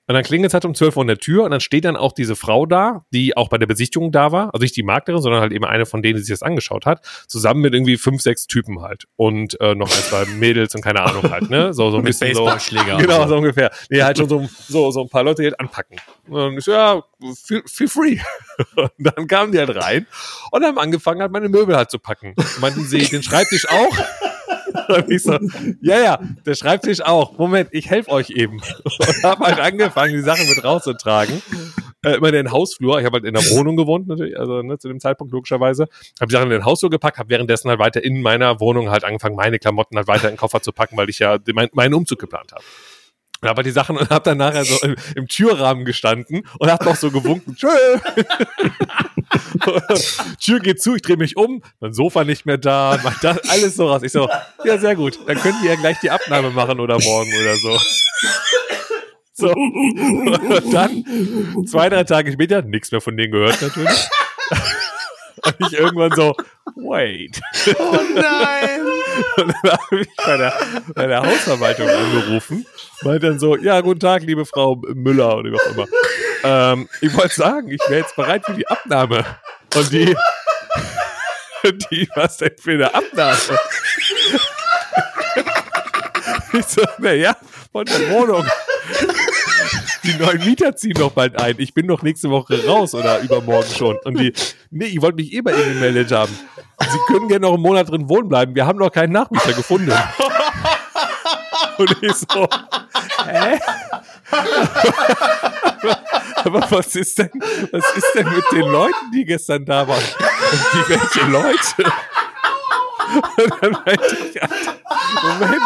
Und dann klingelt es halt um 12 Uhr an der Tür und dann steht dann auch diese Frau da, die auch bei der Besichtigung da war. Also nicht die Maklerin, sondern halt eben eine von denen, die sich das angeschaut hat. Zusammen mit irgendwie fünf, sechs Typen halt. Und äh, noch ein, zwei Mädels und keine Ahnung halt, ne? So, so ein bisschen so. Genau, so ungefähr. Nee, halt schon so, so, so ein paar Leute, halt anpacken. Und ich so, ja, feel, feel free. Und dann kamen die halt rein und haben angefangen, halt meine Möbel halt zu packen. Meinten sie, den Schreibtisch auch? Ich so, ja, ja, der Schreibtisch auch. Moment, ich helfe euch eben. Und habe halt angefangen, die Sachen mit rauszutragen. Äh, immer in den Hausflur. Ich habe halt in der Wohnung gewohnt, natürlich, also ne, zu dem Zeitpunkt logischerweise. Habe die Sachen in den Hausflur gepackt, habe währenddessen halt weiter in meiner Wohnung halt angefangen, meine Klamotten halt weiter in den Koffer zu packen, weil ich ja mein, meinen Umzug geplant habe. Und habe die Sachen und habe dann nachher so im, im, Türrahmen gestanden und habe noch so gewunken. Tschö. Tür geht zu, ich drehe mich um, mein Sofa nicht mehr da, das, alles so raus. Ich so, ja, sehr gut. Dann können wir ja gleich die Abnahme machen oder morgen oder so. So. Und dann, zwei, drei Tage später, nichts mehr von denen gehört natürlich. Und ich irgendwann so, wait. Oh nein! Und dann habe ich bei der, bei der Hausverwaltung angerufen, meinte dann so, ja, guten Tag, liebe Frau Müller oder wie auch immer. Ähm, ich wollte sagen, ich wäre jetzt bereit für die Abnahme. Und die, die, was denn für eine Abnahme? Ich so, naja, von der Wohnung. Die neuen Mieter ziehen doch bald ein. Ich bin doch nächste Woche raus oder übermorgen schon. Und die, nee, ich wollte mich eh bei Ihnen gemeldet haben. Sie können gerne noch einen Monat drin wohnen bleiben. Wir haben noch keinen Nachmieter gefunden. Und ich so, hä? Aber was ist denn, was ist denn mit den Leuten, die gestern da waren? Und die welche Leute? Und dann meinte ich, Moment,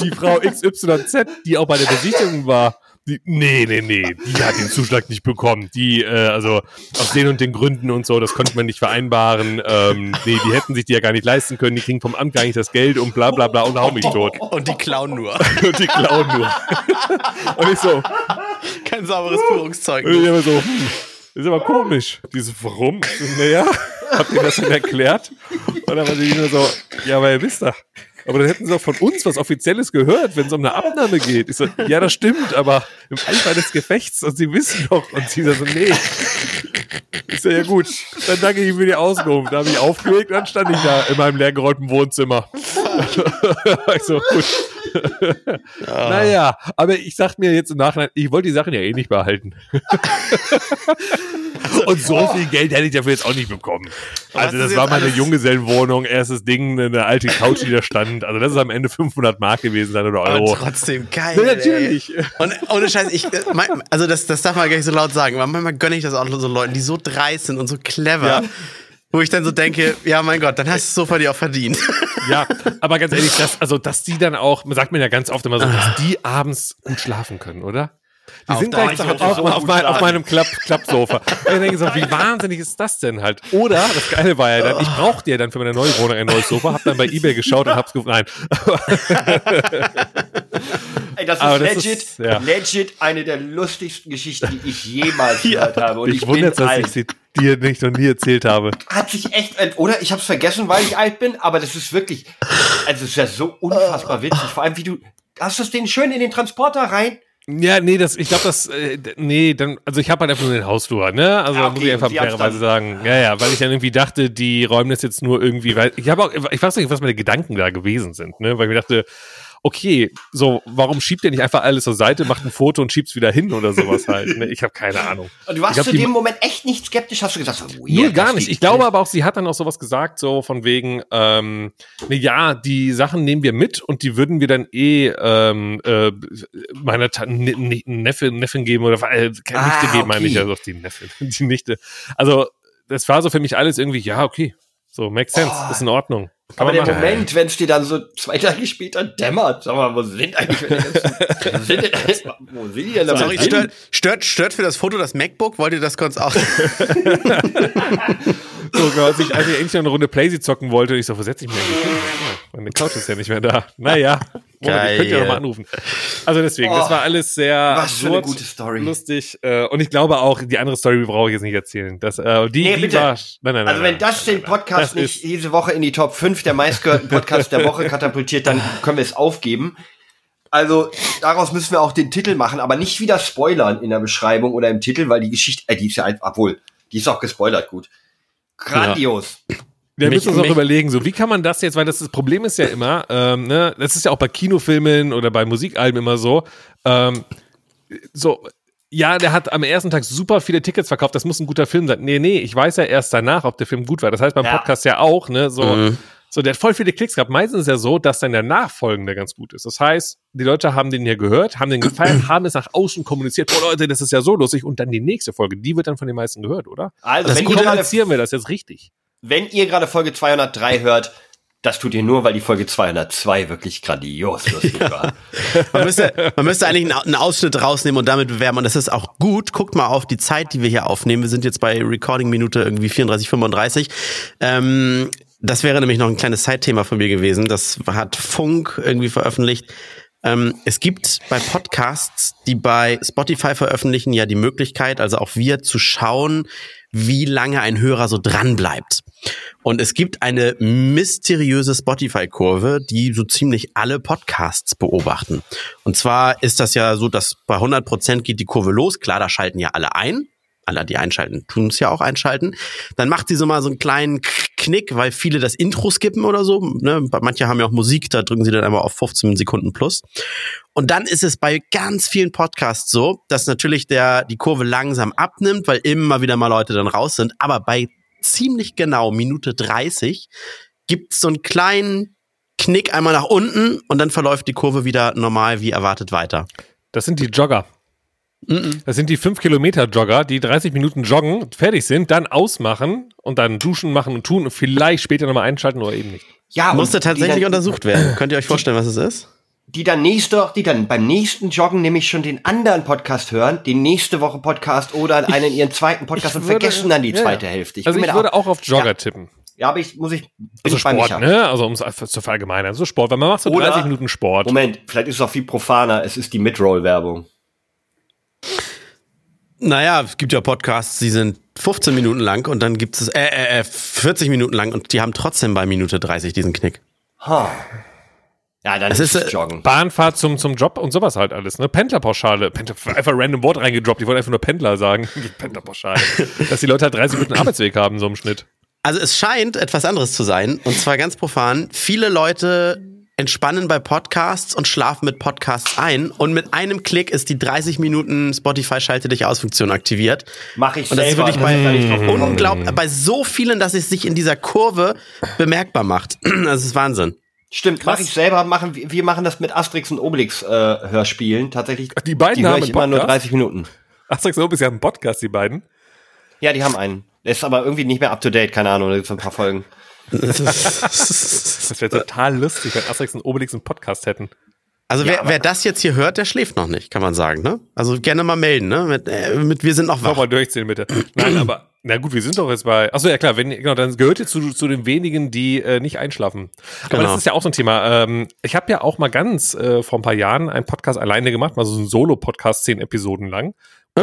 die Frau XYZ, die auch bei der Besichtigung war, die, nee, nee, nee, die hat den Zuschlag nicht bekommen. Die, äh, also aus den und den Gründen und so, das konnte man nicht vereinbaren. Ähm, nee, die hätten sich die ja gar nicht leisten können, die kriegen vom Amt gar nicht das Geld und bla bla bla und hau mich tot. Und die klauen nur. und die klauen nur. und ich so. Kein sauberes Führungszeug. Und ich immer so, hm, ist aber komisch. Diese, warum? Naja, habt ihr das denn erklärt? Und dann war sie nur so, ja, aber ihr wisst doch. Aber dann hätten sie doch von uns was Offizielles gehört, wenn es um eine Abnahme geht. Ich so, ja, das stimmt, aber im Eifer des Gefechts und sie wissen doch. Und sie so, nee. Ich so, ja gut, dann danke ich für die Auskunft. Da habe ich aufgelegt, dann stand ich da in meinem leergeräumten Wohnzimmer. ich so, gut. Ja. Naja, aber ich sag mir jetzt im Nachhinein, ich wollte die Sachen ja eh nicht behalten. Und so viel Geld hätte ich dafür jetzt auch nicht bekommen. Also das war meine Junggesellenwohnung, erstes Ding, eine alte Couch, die da stand. Also das ist am Ende 500 Mark gewesen sein oder Euro. Aber trotzdem geil. Ja, natürlich. Ey. Und ohne Scheiß, ich, also das, das darf man gar nicht so laut sagen, manchmal gönne ich das auch so Leuten, die so dreist sind und so clever. Ja. Wo ich dann so denke, ja, mein Gott, dann hast du es so für dir auch verdient. Ja, aber ganz ehrlich, das, also, dass die dann auch, man sagt mir ja ganz oft immer so, dass die abends gut schlafen können, oder? Die sind gleich auf, auf, auf, mein, auf, meinem Klapp, Klappsofa. Und ich denke so, wie wahnsinnig ist das denn halt? Oder, das Geile war ja dann, ich brauchte ja dann für meine neue Wohnung ein neues Sofa, hab dann bei Ebay geschaut und hab's gefunden. Nein. Ey, das ist, das legit, ist ja. legit eine der lustigsten Geschichten, die ich jemals gehört habe. Und ich, ich wundert, dass alt. ich sie dir nicht noch nie erzählt habe. Hat sich echt, oder ich hab's vergessen, weil ich alt bin, aber das ist wirklich, also es ist ja so unfassbar witzig. Vor allem, wie du, hast du es den schön in den Transporter rein? Ja, nee, das, ich glaube, das, äh, nee, dann, also ich habe halt einfach nur den Hausflur, ne? Also ja, okay, muss ich einfach fairerweise sagen, ja, ja, weil ich dann irgendwie dachte, die räumen das jetzt nur irgendwie, weil ich habe auch, ich weiß nicht, was meine Gedanken da gewesen sind, ne? Weil ich mir dachte, okay, so, warum schiebt ihr nicht einfach alles zur Seite, macht ein Foto und schiebt's wieder hin oder sowas halt? Ne? Ich habe keine Ahnung. Und du warst glaub, zu dem Moment echt nicht skeptisch, hast du gesagt, oh, yeah, nee, gar nicht. Ich glaube aber auch, sie hat dann auch sowas gesagt, so von wegen, ähm, ne, ja, die Sachen nehmen wir mit und die würden wir dann eh ähm, äh, meiner Ta ne, ne, Neffe, Neffen geben oder äh, keine ah, Nichte geben, okay. meine ich, also die Neffe, die Nichte. Also, das war so für mich alles irgendwie, ja, okay. So, makes sense, oh. ist in Ordnung. Kann aber der machen. Moment, wenn es dir dann so zwei Tage später dämmert, sag mal, wo sind eigentlich meine ganzen, sind denn, wo sind die denn Sorry, stört, stört, stört für das Foto das MacBook? Wollt ihr das kurz auch? so, als ich, als ich endlich noch eine Runde Playsy zocken wollte, ich so, wo setze ich mich eigentlich hin? Meine Couch ist ja nicht mehr da. Naja. Geil. Ihr könnt ja nochmal anrufen. Also deswegen, oh, das war alles sehr was eine gute Story. lustig. Äh, und ich glaube auch, die andere Story brauche ich jetzt nicht erzählen. Das, äh, die, nee, die war. Nein, nein, also nein, wenn das den Podcast nicht diese Woche in die Top 5 der meistgehörten Podcasts der Woche katapultiert, dann können wir es aufgeben. Also daraus müssen wir auch den Titel machen, aber nicht wieder spoilern in der Beschreibung oder im Titel, weil die Geschichte, äh, die ist ja einfach, obwohl, die ist auch gespoilert gut. Grandios. Ja. Wir müssen uns auch überlegen, so wie kann man das jetzt, weil das, das Problem ist ja immer, ähm, ne, das ist ja auch bei Kinofilmen oder bei Musikalben immer so, ähm, so, ja, der hat am ersten Tag super viele Tickets verkauft, das muss ein guter Film sein. Nee, nee, ich weiß ja erst danach, ob der Film gut war. Das heißt beim ja. Podcast ja auch, ne, so, mhm. so, der hat voll viele Klicks gehabt. Meistens ist es ja so, dass dann der Nachfolgende ganz gut ist. Das heißt, die Leute haben den hier gehört, haben den gefallen, haben es nach außen kommuniziert, boah Leute, das ist ja so lustig und dann die nächste Folge, die wird dann von den meisten gehört, oder? Also, das wenn kommunizieren wir das jetzt richtig wenn ihr gerade Folge 203 hört, das tut ihr nur, weil die Folge 202 wirklich grandios lustig war. man, müsste, man müsste eigentlich einen Ausschnitt rausnehmen und damit bewerben. Und das ist auch gut. Guckt mal auf die Zeit, die wir hier aufnehmen. Wir sind jetzt bei Recording-Minute irgendwie 34, 35. Ähm, das wäre nämlich noch ein kleines Zeitthema von mir gewesen. Das hat Funk irgendwie veröffentlicht. Ähm, es gibt bei Podcasts, die bei Spotify veröffentlichen, ja die Möglichkeit, also auch wir zu schauen, wie lange ein Hörer so dran bleibt. Und es gibt eine mysteriöse Spotify-Kurve, die so ziemlich alle Podcasts beobachten. Und zwar ist das ja so, dass bei 100 Prozent geht die Kurve los. Klar, da schalten ja alle ein alle, die einschalten, tun es ja auch einschalten. Dann macht sie so mal so einen kleinen Knick, weil viele das Intro skippen oder so. Ne? Manche haben ja auch Musik, da drücken sie dann einmal auf 15 Sekunden plus. Und dann ist es bei ganz vielen Podcasts so, dass natürlich der, die Kurve langsam abnimmt, weil immer wieder mal Leute dann raus sind. Aber bei ziemlich genau Minute 30 gibt es so einen kleinen Knick einmal nach unten und dann verläuft die Kurve wieder normal wie erwartet weiter. Das sind die Jogger. Das sind die 5-Kilometer-Jogger, die 30 Minuten joggen, fertig sind, dann ausmachen und dann duschen, machen und tun und vielleicht später nochmal einschalten oder eben nicht. Ja, musste tatsächlich dann, untersucht werden. Könnt ihr euch vorstellen, was es ist? Die dann nächste, die dann beim nächsten Joggen nämlich schon den anderen Podcast hören, den nächste Woche Podcast oder einen ihren zweiten Podcast und würde, vergessen dann die ja, zweite Hälfte. Ich also ich würde auch, auf Jogger ja. tippen. Ja, aber ich muss ich also Sport, ne? Also um es zu verallgemeinern, so Sport, weil man macht so 30 Oder, Minuten Sport. Moment, vielleicht ist es auch viel profaner. Es ist die Midroll-Werbung. Naja, es gibt ja Podcasts, die sind 15 Minuten lang und dann gibt es äh, äh, 40 äh, Minuten lang und die haben trotzdem bei Minute 30 diesen Knick. Ha. Ja, dann das ist es äh, Joggen. Bahnfahrt zum, zum Job und sowas halt alles, ne? Pendlerpauschale. Pendler, einfach random Wort reingedroppt. Ich wollte einfach nur Pendler sagen. Pendlerpauschale. Dass die Leute halt 30 Minuten Arbeitsweg haben, so im Schnitt. Also es scheint etwas anderes zu sein. Und zwar ganz profan. Viele Leute entspannen bei Podcasts und schlafen mit Podcasts ein. Und mit einem Klick ist die 30 Minuten Spotify schalte dich aus Funktion aktiviert. Mach ich und das selber. ist wirklich bei, unglaublich, bei so vielen, dass es sich in dieser Kurve bemerkbar macht. Das ist Wahnsinn. Stimmt, mache ich selber. Machen, wir machen das mit Asterix und Obelix äh, Hörspielen. Tatsächlich. Die beiden die haben ich immer nur 30 Minuten. Asterix und Obelix haben einen Podcast, die beiden. Ja, die haben einen. Der ist aber irgendwie nicht mehr up to date, keine Ahnung, da gibt ein paar Folgen. Das wäre total lustig, wenn Asterix und Obelix einen Podcast hätten. Also ja, wer, wer das jetzt hier hört, der schläft noch nicht, kann man sagen, ne? Also gerne mal melden, ne? Mit, äh, mit wir sind noch wach. Nochmal durchziehen bitte. Nein, aber na gut, wir sind doch jetzt bei. Achso, ja klar, wenn genau, dann gehört ihr zu, zu den wenigen, die äh, nicht einschlafen. Aber genau. das ist ja auch so ein Thema. Ähm, ich habe ja auch mal ganz äh, vor ein paar Jahren einen Podcast alleine gemacht, mal so ein Solo-Podcast, zehn Episoden lang.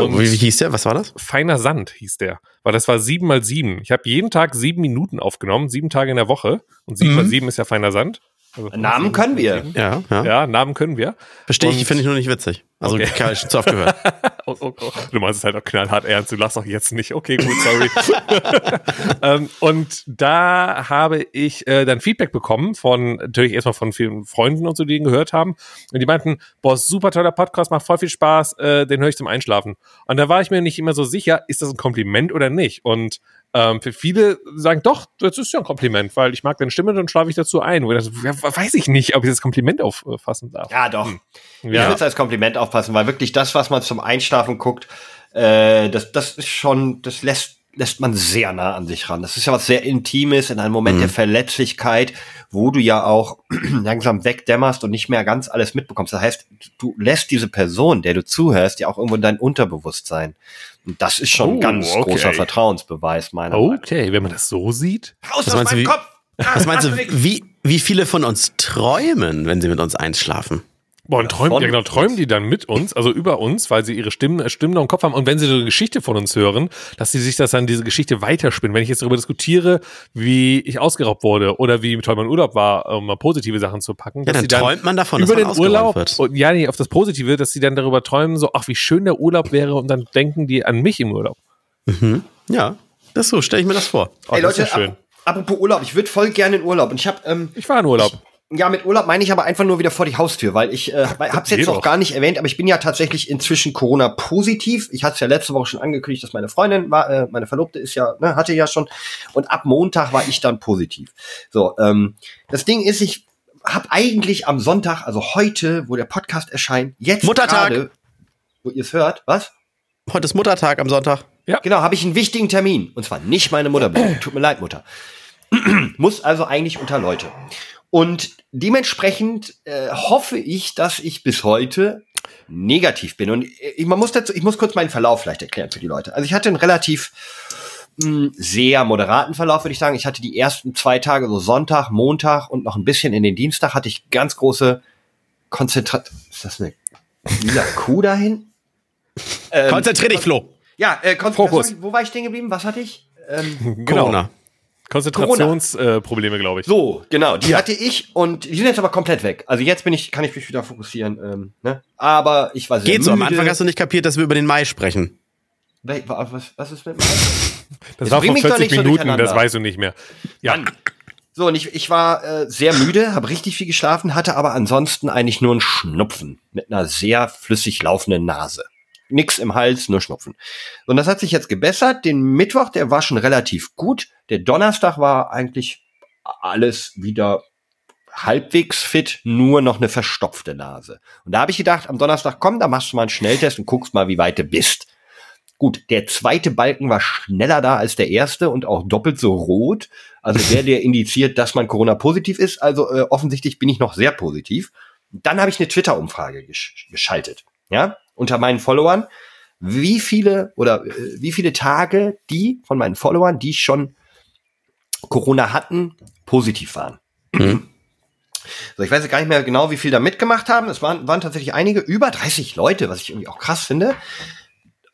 Oh, wie, wie hieß der? Was war das? Feiner Sand hieß der. Weil das war sieben mal sieben. Ich habe jeden Tag sieben Minuten aufgenommen, sieben Tage in der Woche. Und sieben mhm. mal sieben ist ja feiner Sand. Also Namen können wir. Ja, ja. ja, Namen können wir. Verstehe ich, finde ich nur nicht witzig. Also okay. ich habe ich zu oft gehört. oh, oh, oh. Du meinst es halt auch knallhart ernst, du lachst auch jetzt nicht. Okay, gut, sorry. ähm, und da habe ich äh, dann Feedback bekommen von, natürlich erstmal von vielen Freunden und so, die ihn gehört haben. Und die meinten, boah, super toller Podcast, macht voll viel Spaß, äh, den höre ich zum Einschlafen. Und da war ich mir nicht immer so sicher, ist das ein Kompliment oder nicht? Und ähm, für viele sagen, doch, das ist ja ein Kompliment, weil ich mag deine Stimme, dann schlafe ich dazu ein. Ja, weiß ich nicht, ob ich das Kompliment auffassen darf. Ja, doch. Hm. Ja. Ich würde es als Kompliment aufpassen, weil wirklich das, was man zum Einschlafen guckt, äh, das, das ist schon, das lässt lässt man sehr nah an sich ran. Das ist ja was sehr Intimes in einem Moment mhm. der Verletzlichkeit, wo du ja auch langsam wegdämmerst und nicht mehr ganz alles mitbekommst. Das heißt, du lässt diese Person, der du zuhörst, ja auch irgendwo in dein Unterbewusstsein. Und das ist schon oh, ein ganz okay. großer Vertrauensbeweis, meiner Meinung nach. Okay, wenn man das so sieht. Raus aus meinem Kopf! Was meinst du, wie, wie viele von uns träumen, wenn sie mit uns einschlafen? Boah, und träumen, ja genau, träumen die dann mit uns, also über uns, weil sie ihre Stimmen, äh, Stimmen noch im Kopf haben. Und wenn sie so eine Geschichte von uns hören, dass sie sich das dann diese Geschichte weiterspinnen. Wenn ich jetzt darüber diskutiere, wie ich ausgeraubt wurde oder wie toll mein Urlaub war, um mal positive Sachen zu packen. Ja, dann, dann träumt man davon, über dass man den Urlaub wird. Und, ja, nee, auf das Positive, dass sie dann darüber träumen, so, ach, wie schön der Urlaub wäre und dann denken die an mich im Urlaub. Mhm. Ja, das ist so, stelle ich mir das vor. Oh, Ey, Leute, schön. apropos Urlaub, ich würde voll gerne in Urlaub und ich habe ähm, Ich war in Urlaub. Ja, mit Urlaub meine ich aber einfach nur wieder vor die Haustür, weil ich äh, hab's jetzt noch gar nicht erwähnt, aber ich bin ja tatsächlich inzwischen Corona positiv. Ich hatte es ja letzte Woche schon angekündigt, dass meine Freundin war, äh, meine Verlobte ist ja, ne, hatte ja schon und ab Montag war ich dann positiv. So, ähm, das Ding ist, ich habe eigentlich am Sonntag, also heute, wo der Podcast erscheint, jetzt Muttertag, grade, wo ihr es hört, was? Heute ist Muttertag am Sonntag. Ja. Genau, habe ich einen wichtigen Termin und zwar nicht meine Mutter. Tut mir leid, Mutter. Muss also eigentlich unter Leute. Und dementsprechend äh, hoffe ich, dass ich bis heute negativ bin. Und ich, man muss dazu, ich muss kurz meinen Verlauf vielleicht erklären für die Leute. Also ich hatte einen relativ mh, hm, sehr moderaten Verlauf, würde ich sagen. Ich hatte die ersten zwei Tage, so Sonntag, Montag und noch ein bisschen in den Dienstag, hatte ich ganz große Konzentration. Ist das eine lila Kuh dahin? Ähm, Konzentrier dich, Flo. Ja, äh, Fokus. Wo war ich stehen geblieben? Was hatte ich? Ähm, Corona. Konzentrationsprobleme, äh, glaube ich. So, genau, die hatte ich und die sind jetzt aber komplett weg. Also jetzt bin ich, kann ich mich wieder fokussieren. Ähm, ne? Aber ich war sehr Geht müde. so, am Anfang hast du nicht kapiert, dass wir über den Mai sprechen. Was, was ist mit Mai? Das war vor 40 Minuten, so das weißt du nicht mehr. Ja. Mann. So, und ich, ich war äh, sehr müde, habe richtig viel geschlafen, hatte aber ansonsten eigentlich nur einen Schnupfen mit einer sehr flüssig laufenden Nase nix im Hals, nur Schnupfen. Und das hat sich jetzt gebessert. Den Mittwoch, der war schon relativ gut. Der Donnerstag war eigentlich alles wieder halbwegs fit, nur noch eine verstopfte Nase. Und da habe ich gedacht, am Donnerstag komm, da machst du mal einen Schnelltest und guckst mal, wie weit du bist. Gut, der zweite Balken war schneller da als der erste und auch doppelt so rot. Also der, der indiziert, dass man Corona positiv ist. Also äh, offensichtlich bin ich noch sehr positiv. Dann habe ich eine Twitter-Umfrage gesch geschaltet. Ja, unter meinen Followern, wie viele oder äh, wie viele Tage die von meinen Followern, die schon Corona hatten, positiv waren. Mhm. So, ich weiß jetzt gar nicht mehr genau, wie viel da mitgemacht haben. Es waren, waren tatsächlich einige, über 30 Leute, was ich irgendwie auch krass finde.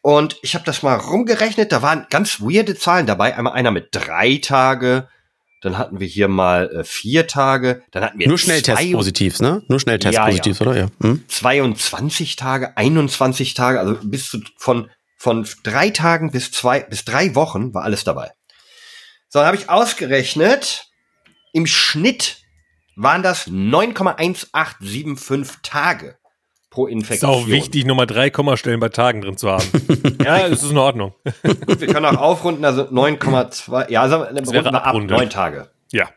Und ich habe das mal rumgerechnet, da waren ganz weirde Zahlen dabei. Einmal einer mit drei Tage, dann hatten wir hier mal äh, vier Tage. Dann hatten wir Nur Schnelltest positiv, ne? Nur Schnelltest ja, positiv, ja. oder? Ja. Hm? 22 Tage, 21 Tage, also bis zu, von, von drei Tagen bis zwei, bis drei Wochen war alles dabei. So, dann habe ich ausgerechnet, im Schnitt waren das 9,1875 Tage pro Infektion. Ist auch wichtig, Nummer drei Kommastellen bei Tagen drin zu haben. ja, das ist in Ordnung. Gut, wir können auch aufrunden, also 9,2, ja, also das wäre ab neun Tage. Ja.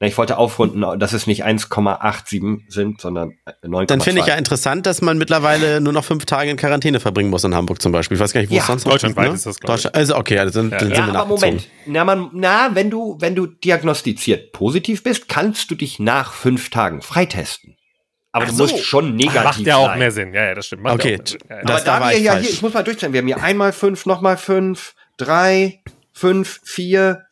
Ich wollte aufrunden, dass es nicht 1,87 sind, sondern 9,2. Dann finde ich ja interessant, dass man mittlerweile nur noch fünf Tage in Quarantäne verbringen muss in Hamburg zum Beispiel. Ich weiß gar nicht, wo ja. es sonst Deutschlandweit ne? ist das, ich. Also okay, also dann, ja. dann sind ja, wir aber Moment. Na, man, na, wenn du, wenn du diagnostiziert positiv bist, kannst du dich nach fünf Tagen freitesten. Aber Ach du so. musst schon negativ sein. Macht ja auch mehr Sinn. Ja, ja, das stimmt. Macht okay, ja, ja. aber da, wir ja hier, ich muss mal durchzählen, wir haben hier einmal fünf, nochmal fünf, drei, fünf, vier.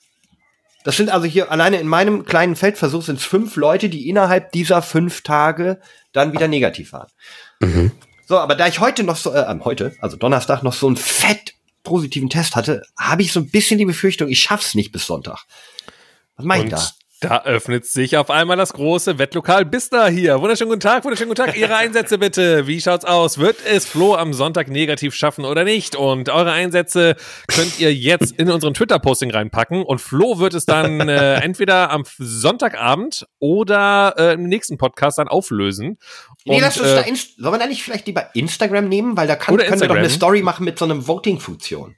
Das sind also hier alleine in meinem kleinen Feldversuch sind es fünf Leute, die innerhalb dieser fünf Tage dann wieder negativ waren. Mhm. So, aber da ich heute noch so, äh, heute, also Donnerstag, noch so einen fett positiven Test hatte, habe ich so ein bisschen die Befürchtung, ich schaff's nicht bis Sonntag. Was meint da? Da öffnet sich auf einmal das große Wettlokal Bista hier. Wunderschönen guten Tag, wunderschönen guten Tag. Ihre Einsätze bitte. Wie schaut's aus? Wird es Flo am Sonntag negativ schaffen oder nicht? Und eure Einsätze könnt ihr jetzt in unseren Twitter-Posting reinpacken. Und Flo wird es dann äh, entweder am Sonntagabend oder äh, im nächsten Podcast dann auflösen. Nee, lass uns äh, da Sollen wir da nicht vielleicht lieber Instagram nehmen? Weil da kann, können Instagram. wir doch eine Story machen mit so einem Voting-Funktion.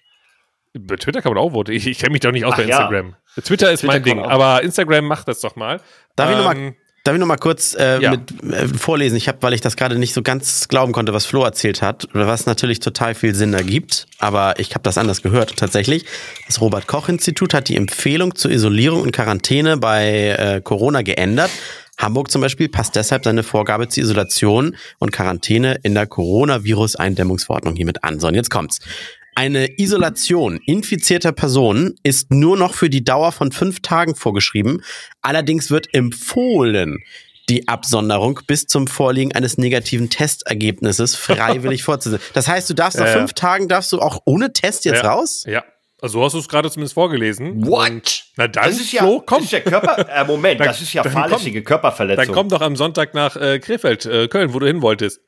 Bei Twitter kann man auch voten. Ich, ich kenne mich doch nicht aus Ach, bei Instagram. Ja. Twitter ist Twitter mein Ding, aber Instagram macht das doch mal. Darf ähm, ich nochmal Darf ich noch mal kurz äh, ja. mit, äh, vorlesen? Ich habe, weil ich das gerade nicht so ganz glauben konnte, was Flo erzählt hat, was natürlich total viel Sinn ergibt, aber ich habe das anders gehört tatsächlich. Das Robert Koch Institut hat die Empfehlung zur Isolierung und Quarantäne bei äh, Corona geändert. Hamburg zum Beispiel passt deshalb seine Vorgabe zur Isolation und Quarantäne in der Coronavirus-Eindämmungsverordnung hiermit an. So, und jetzt kommt's. Eine Isolation infizierter Personen ist nur noch für die Dauer von fünf Tagen vorgeschrieben. Allerdings wird empfohlen, die Absonderung bis zum Vorliegen eines negativen Testergebnisses freiwillig vorzusetzen. Das heißt, du darfst nach fünf Tagen darfst du auch ohne Test jetzt ja. raus? Ja. Also so hast du es gerade zumindest vorgelesen. What? Und, na dann, Das ist ja, Flo, komm. Das ist ja Körper. Äh, Moment, Dann- das ist ja dann fahrlässige Dann Körperverletzung. komm doch am Sonntag nach äh, Krefeld, äh, Köln, wo du hin wolltest.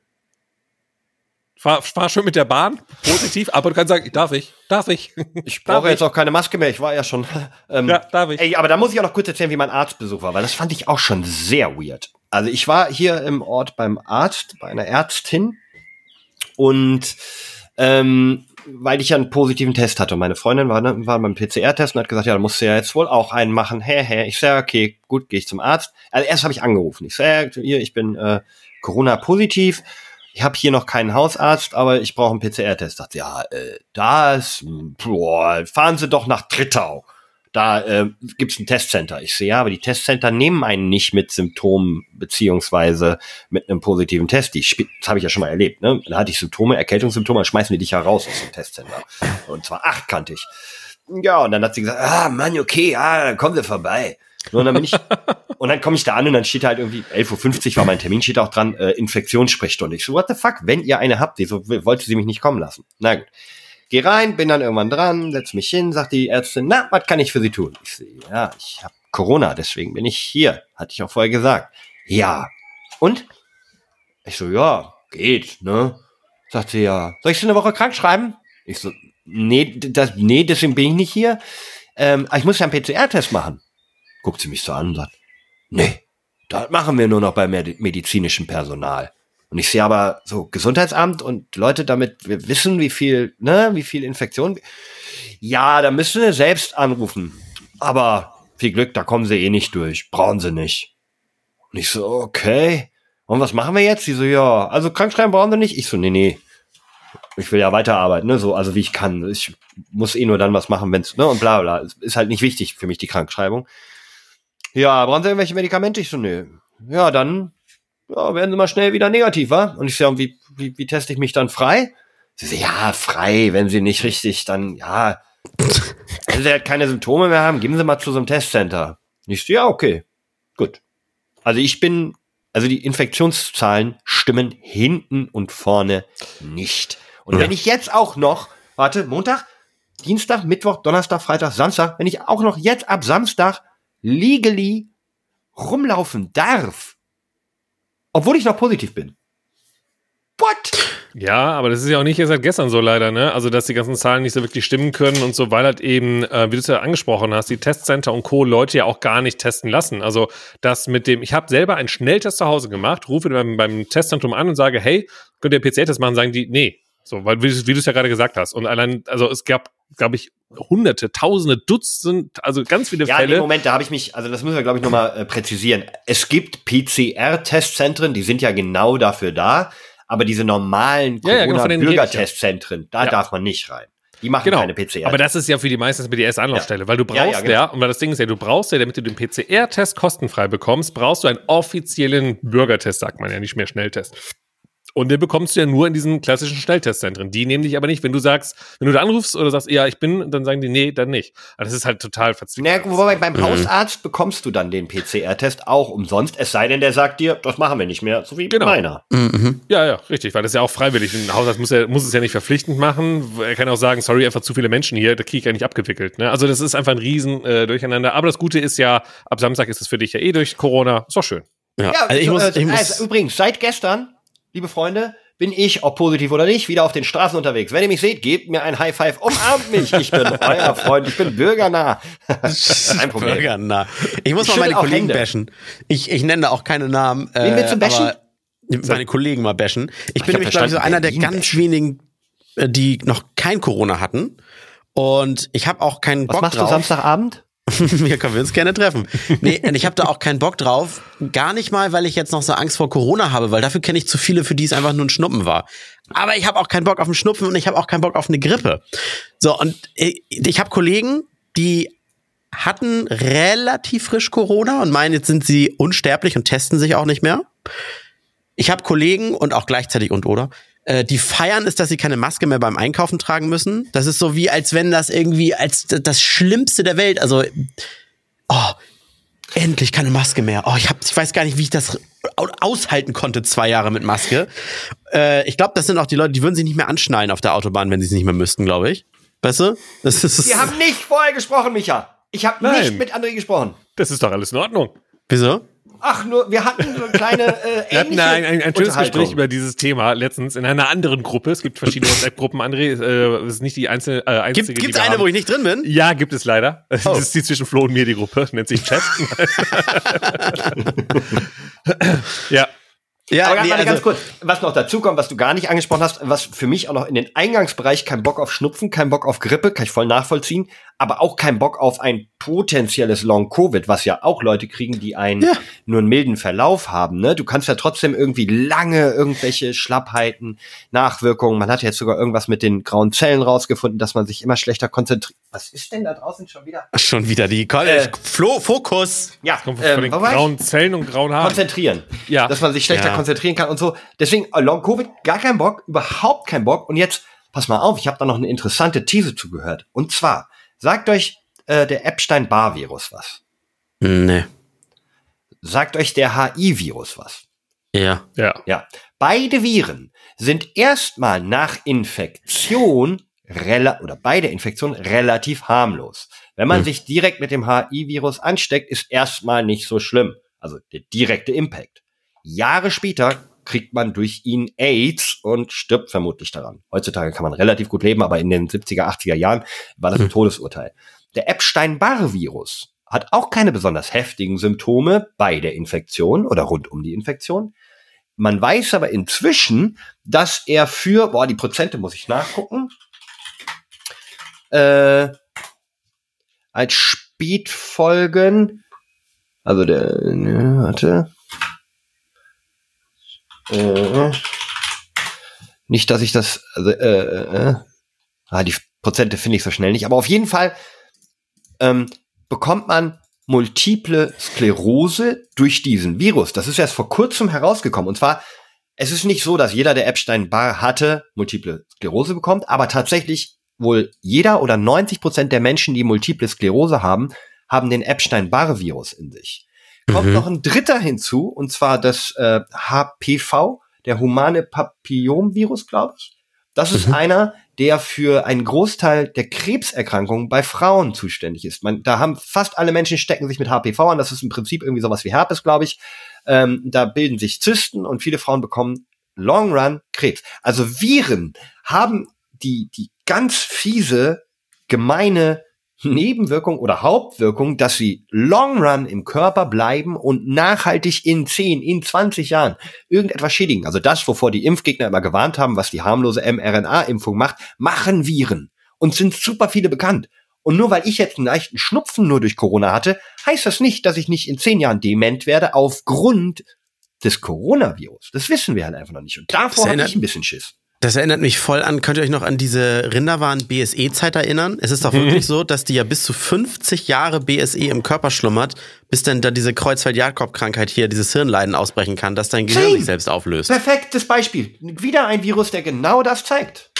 Fahr, fahr schön mit der Bahn, positiv, aber du kannst sagen, darf ich, darf ich. ich brauche jetzt auch keine Maske mehr. Ich war ja schon. Ähm, Ja, darf ich. Ey, aber da muss ich auch noch kurz erzählen, wie mein Arztbesuch war, weil das fand ich auch schon sehr weird. Also ich war hier im Ort beim Arzt, bei einer Ärztin und ähm, weil ich ja einen positiven Test hatte. Meine Freundin war, ne, war beim PCR-Test und hat gesagt, ja, da musst du ja jetzt wohl auch einen machen. Hä, hä. Ich sage, okay, gut, gehe ich zum Arzt. Also erst habe ich angerufen. Ich sage, hier, ich bin äh, Corona-positiv. Ich habe hier noch keinen Hausarzt, aber ich brauche einen PCR-Test. Sagt sie, ja, äh, das, boah, fahren Sie doch nach Trittau. Da äh, gibt's ein Testcenter. Ich sehe, ja, aber die Testcenter nehmen einen nicht mit Symptomen beziehungsweise mit einem positiven Test. Die, das habe ich ja schon mal erlebt. Ne? Da hatte ich Symptome, Erkältungssymptome, dann schmeißen die dich ja raus aus dem Testcenter. Und zwar achtkantig. Ja, und dann hat sie gesagt, ah, Mann, okay, ja, dann kommen Sie vorbei. So, Und dann bin ich, und dann komme ich da an und dann steht halt irgendwie 11.50 Uhr war mein Termin, steht auch dran, äh, Infektionssprechstunde. Ich so, what the fuck, wenn ihr eine habt, die so, wollte sie mich nicht kommen lassen. Na gut. Geh rein, bin dann irgendwann dran, setz mich hin, sagt die Ärztin, na, was kann ich für Sie tun? Ich so, ja, ich habe Corona, deswegen bin ich hier. Hatte ich auch vorher gesagt. Ja. Und? Ich so, ja, geht, ne? Sagt sie, ja, soll ich Sie eine Woche krank schreiben? Ich so, nee, das, nee, deswegen bin ich nicht hier. Ähm, aber ich muss ja einen PCR-Test machen. Guckt sie mich so an und sagt, nee, das machen wir nur noch bei med medizinischem Personal. Und ich sehe aber so Gesundheitsamt und Leute damit wir wissen, wie viel, ne, wie viel Infektion. Ja, da müssen wir selbst anrufen. Aber viel Glück, da kommen sie eh nicht durch. Brauchen sie nicht. Und ich so, okay. Und was machen wir jetzt? Die so, ja, also krankschreiben brauchen sie nicht. Ich so, nee, nee. Ich will ja weiterarbeiten, ne, so, also wie ich kann. Ich muss eh nur dann was machen, wenn's, ne, und bla, bla. Ist halt nicht wichtig für mich, die Krankschreibung. Ja, brauchen Sie irgendwelche Medikamente? Ich so, nö. Ja, dann ja, werden Sie mal schnell wieder negativ, wa? Und ich so, ja, wie, wie, wie teste ich mich dann frei? Sie so, ja, frei, wenn Sie nicht richtig, dann, ja, wenn Sie halt keine Symptome mehr haben, geben Sie mal zu so einem Testcenter. Und ich so, ja, okay, gut. Also ich bin, also die Infektionszahlen stimmen hinten und vorne nicht. Und wenn ich jetzt auch noch, warte, Montag, Dienstag, Mittwoch, Donnerstag, Freitag, Samstag, wenn ich auch noch jetzt ab Samstag legally rumlaufen darf, obwohl ich noch positiv bin. What? Ja, aber das ist ja auch nicht erst seit gestern so leider, ne? Also, dass die ganzen Zahlen nicht so wirklich stimmen können und so, weil halt eben, äh, wie du es ja angesprochen hast, die Testcenter und Co. Leute ja auch gar nicht testen lassen. Also, das mit dem, ich habe selber einen Schnelltest zu Hause gemacht, rufe beim, beim Testzentrum an und sage, hey, könnt ihr PCR-Test machen? Sagen die, nee. So, weil, wie, wie du es ja gerade gesagt hast. Und allein, also es gab, glaube ich, hunderte, tausende, Dutzend, also ganz viele Ja, Fälle. Moment, da habe ich mich, also das müssen wir, glaube ich, nochmal äh, präzisieren. Es gibt PCR-Testzentren, die sind ja genau dafür da, aber diese normalen Ja, ja, genau, ja. Corona-Bürgertestzentren, da Ja. darf man nicht rein. Die machen Genau. keine PCR. Aber das ist ja für die meisten die erste Anlaufstelle, weil du brauchst Ja, ja, ja, genau. und weil das Ding ist ja, du brauchst ja, damit du den PCR-Test kostenfrei bekommst, brauchst du einen offiziellen Bürgertest, sagt man ja nicht mehr Schnelltest. Und den bekommst du ja nur in diesen klassischen Schnelltestzentren. Die nehmen dich aber nicht, wenn du sagst, wenn du da anrufst oder sagst, ja, ich bin, dann sagen die, nee, dann nicht. Aber das ist halt total verzwickt. Na, wobei beim Mhm. Hausarzt bekommst du dann den PCR-Test auch umsonst, es sei denn, der sagt dir, das machen wir nicht mehr, so wie Genau. meiner. Ja, ja, richtig, weil das ist ja auch freiwillig. Ein Hausarzt muss, ja, muss es ja nicht verpflichtend machen. Er kann auch sagen, sorry, einfach zu viele Menschen hier, da kriege ich ja nicht abgewickelt. Ne? Also das ist einfach ein Riesen äh, Durcheinander. Aber das Gute ist ja, ab Samstag ist es für dich ja eh durch Corona. Ist doch schön. Ja, Ja, also ich muss, äh, ich muss also übrigens, seit gestern, liebe Freunde, bin ich, ob positiv oder nicht, wieder auf den Straßen unterwegs. Wenn ihr mich seht, gebt mir ein High Five, umarmt mich. Ich bin euer Freund, ich bin bürgernah. Kein Problem. Bürgernah. Ich muss Ich mal meine Kollegen Hände. bashen. Ich, ich nenne da auch keine Namen. Wen willst du bashen? Meine Kollegen mal bashen. Ich Ach, bin ich nämlich, glaube ich, so einer der ganz bashen. wenigen, äh, die noch kein Corona hatten. Und ich habe auch keinen Was Bock machst drauf. du Samstagabend? Hier können wir uns gerne treffen. Nee, und ich habe da auch keinen Bock drauf. Gar nicht mal, weil ich jetzt noch so Angst vor Corona habe, weil dafür kenne ich zu viele, für die es einfach nur ein Schnuppen war. Aber ich habe auch keinen Bock auf einen Schnupfen und ich habe auch keinen Bock auf eine Grippe. So, und ich, ich habe Kollegen, die hatten relativ frisch Corona und meinen, jetzt sind sie unsterblich und testen sich auch nicht mehr. Ich habe Kollegen und auch gleichzeitig und oder äh, die feiern ist, dass sie keine Maske mehr beim Einkaufen tragen müssen. Das ist so wie, als wenn das irgendwie als das Schlimmste der Welt, also, oh, endlich keine Maske mehr. Oh, ich, hab, ich weiß gar nicht, wie ich das aushalten konnte, zwei Jahre mit Maske. Äh, ich glaube, das sind auch die Leute, die würden sich nicht mehr anschneiden auf der Autobahn, wenn sie es nicht mehr müssten, glaube ich. Weißt du? Das ist, Wir haben nicht vorher gesprochen, Micha. Ich habe nicht mit André gesprochen. Das ist doch alles in Ordnung. Wieso? Ach, nur, wir hatten so eine kleine äh, Wir hatten ein, ein, ein schönes Gespräch über dieses Thema letztens in einer anderen Gruppe. Es gibt verschiedene WhatsApp-Gruppen, André. Äh, das ist nicht die einzelne, äh, einzige, Gibt es eine, haben. wo ich nicht drin bin? Ja, gibt es leider. Oh. Das ist die zwischen Flo und mir, die Gruppe. Nennt sich Chat. ja. Ja, aber nee, also, ganz kurz, was noch dazu kommt, was du gar nicht angesprochen hast, was für mich auch noch in den Eingangsbereich kein Bock auf Schnupfen, kein Bock auf Grippe, kann ich voll nachvollziehen, aber auch kein Bock auf ein potenzielles Long-Covid, was ja auch Leute kriegen, die einen ja. nur einen milden Verlauf haben. Ne? Du kannst ja trotzdem irgendwie lange irgendwelche Schlappheiten, Nachwirkungen. Man hat jetzt sogar irgendwas mit den grauen Zellen rausgefunden, dass man sich immer schlechter konzentriert. Was ist denn da draußen schon wieder? Schon wieder die äh, Flo Fokus. Ja, von ähm, den grauen Zellen und grauen Haaren. Konzentrieren. Ja. Dass man sich schlechter ja. konzentrieren kann und so. Deswegen äh, Long-Covid, gar kein Bock, überhaupt kein Bock. Und jetzt, pass mal auf, ich habe da noch eine interessante These zugehört. Und zwar, Sagt euch äh, der Epstein-Barr-Virus was? Nee. Sagt euch der HI-Virus was? Ja. Ja. Ja. Beide Viren sind erstmal nach Infektion oder bei der Infektion relativ harmlos. Wenn man hm. sich direkt mit dem HI-Virus ansteckt, ist erstmal nicht so schlimm. Also der direkte Impact. Jahre später kriegt man durch ihn AIDS und stirbt vermutlich daran. Heutzutage kann man relativ gut leben, aber in den 70er, 80er Jahren war das ein hm. Todesurteil. Der Epstein-Barr-Virus hat auch keine besonders heftigen Symptome bei der Infektion oder rund um die Infektion. Man weiß aber inzwischen, dass er für, boah, die Prozente muss ich nachgucken, äh, als Spätfolgen, also der, ne, warte, äh, nicht, dass ich das, also, äh, äh, ah, die Prozente finde ich so schnell nicht, aber auf jeden Fall ähm, bekommt man multiple Sklerose durch diesen Virus. Das ist erst vor kurzem herausgekommen. Und zwar, es ist nicht so, dass jeder, der Epstein-Barr hatte, multiple Sklerose bekommt, aber tatsächlich wohl jeder oder 90 Prozent der Menschen, die multiple Sklerose haben, haben den Epstein-Barr-Virus in sich kommt mhm. noch ein dritter hinzu, und zwar das äh, HPV, der humane Papillomvirus, glaube ich. Das ist mhm. einer, der für einen Großteil der Krebserkrankungen bei Frauen zuständig ist. Man, da haben fast alle Menschen stecken sich mit HPV an. Das ist im Prinzip irgendwie sowas wie Herpes, glaube ich. Ähm, da bilden sich Zysten und viele Frauen bekommen Long Run Krebs. Also Viren haben die, die ganz fiese, gemeine Nebenwirkung oder Hauptwirkung, dass sie long run im Körper bleiben und nachhaltig in 10, in 20 Jahren irgendetwas schädigen. Also das, wovor die Impfgegner immer gewarnt haben, was die harmlose mRNA-Impfung macht, machen Viren. Und sind super viele bekannt. Und nur weil ich jetzt einen leichten Schnupfen nur durch Corona hatte, heißt das nicht, dass ich nicht in 10 Jahren dement werde aufgrund des Coronavirus. Das wissen wir halt einfach noch nicht. Und davor habe ich ein bisschen Schiss. Das erinnert mich voll an, könnt ihr euch noch an diese Rinderwaren-BSE-Zeit erinnern? Es ist doch wirklich mhm. so, dass die ja bis zu 50 Jahre BSE im Körper schlummert, bis dann da diese Kreuzfeld-Jakob-Krankheit hier, dieses Hirnleiden ausbrechen kann, dass dein Gehirn sich selbst auflöst. Perfektes Beispiel. Wieder ein Virus, der genau das zeigt.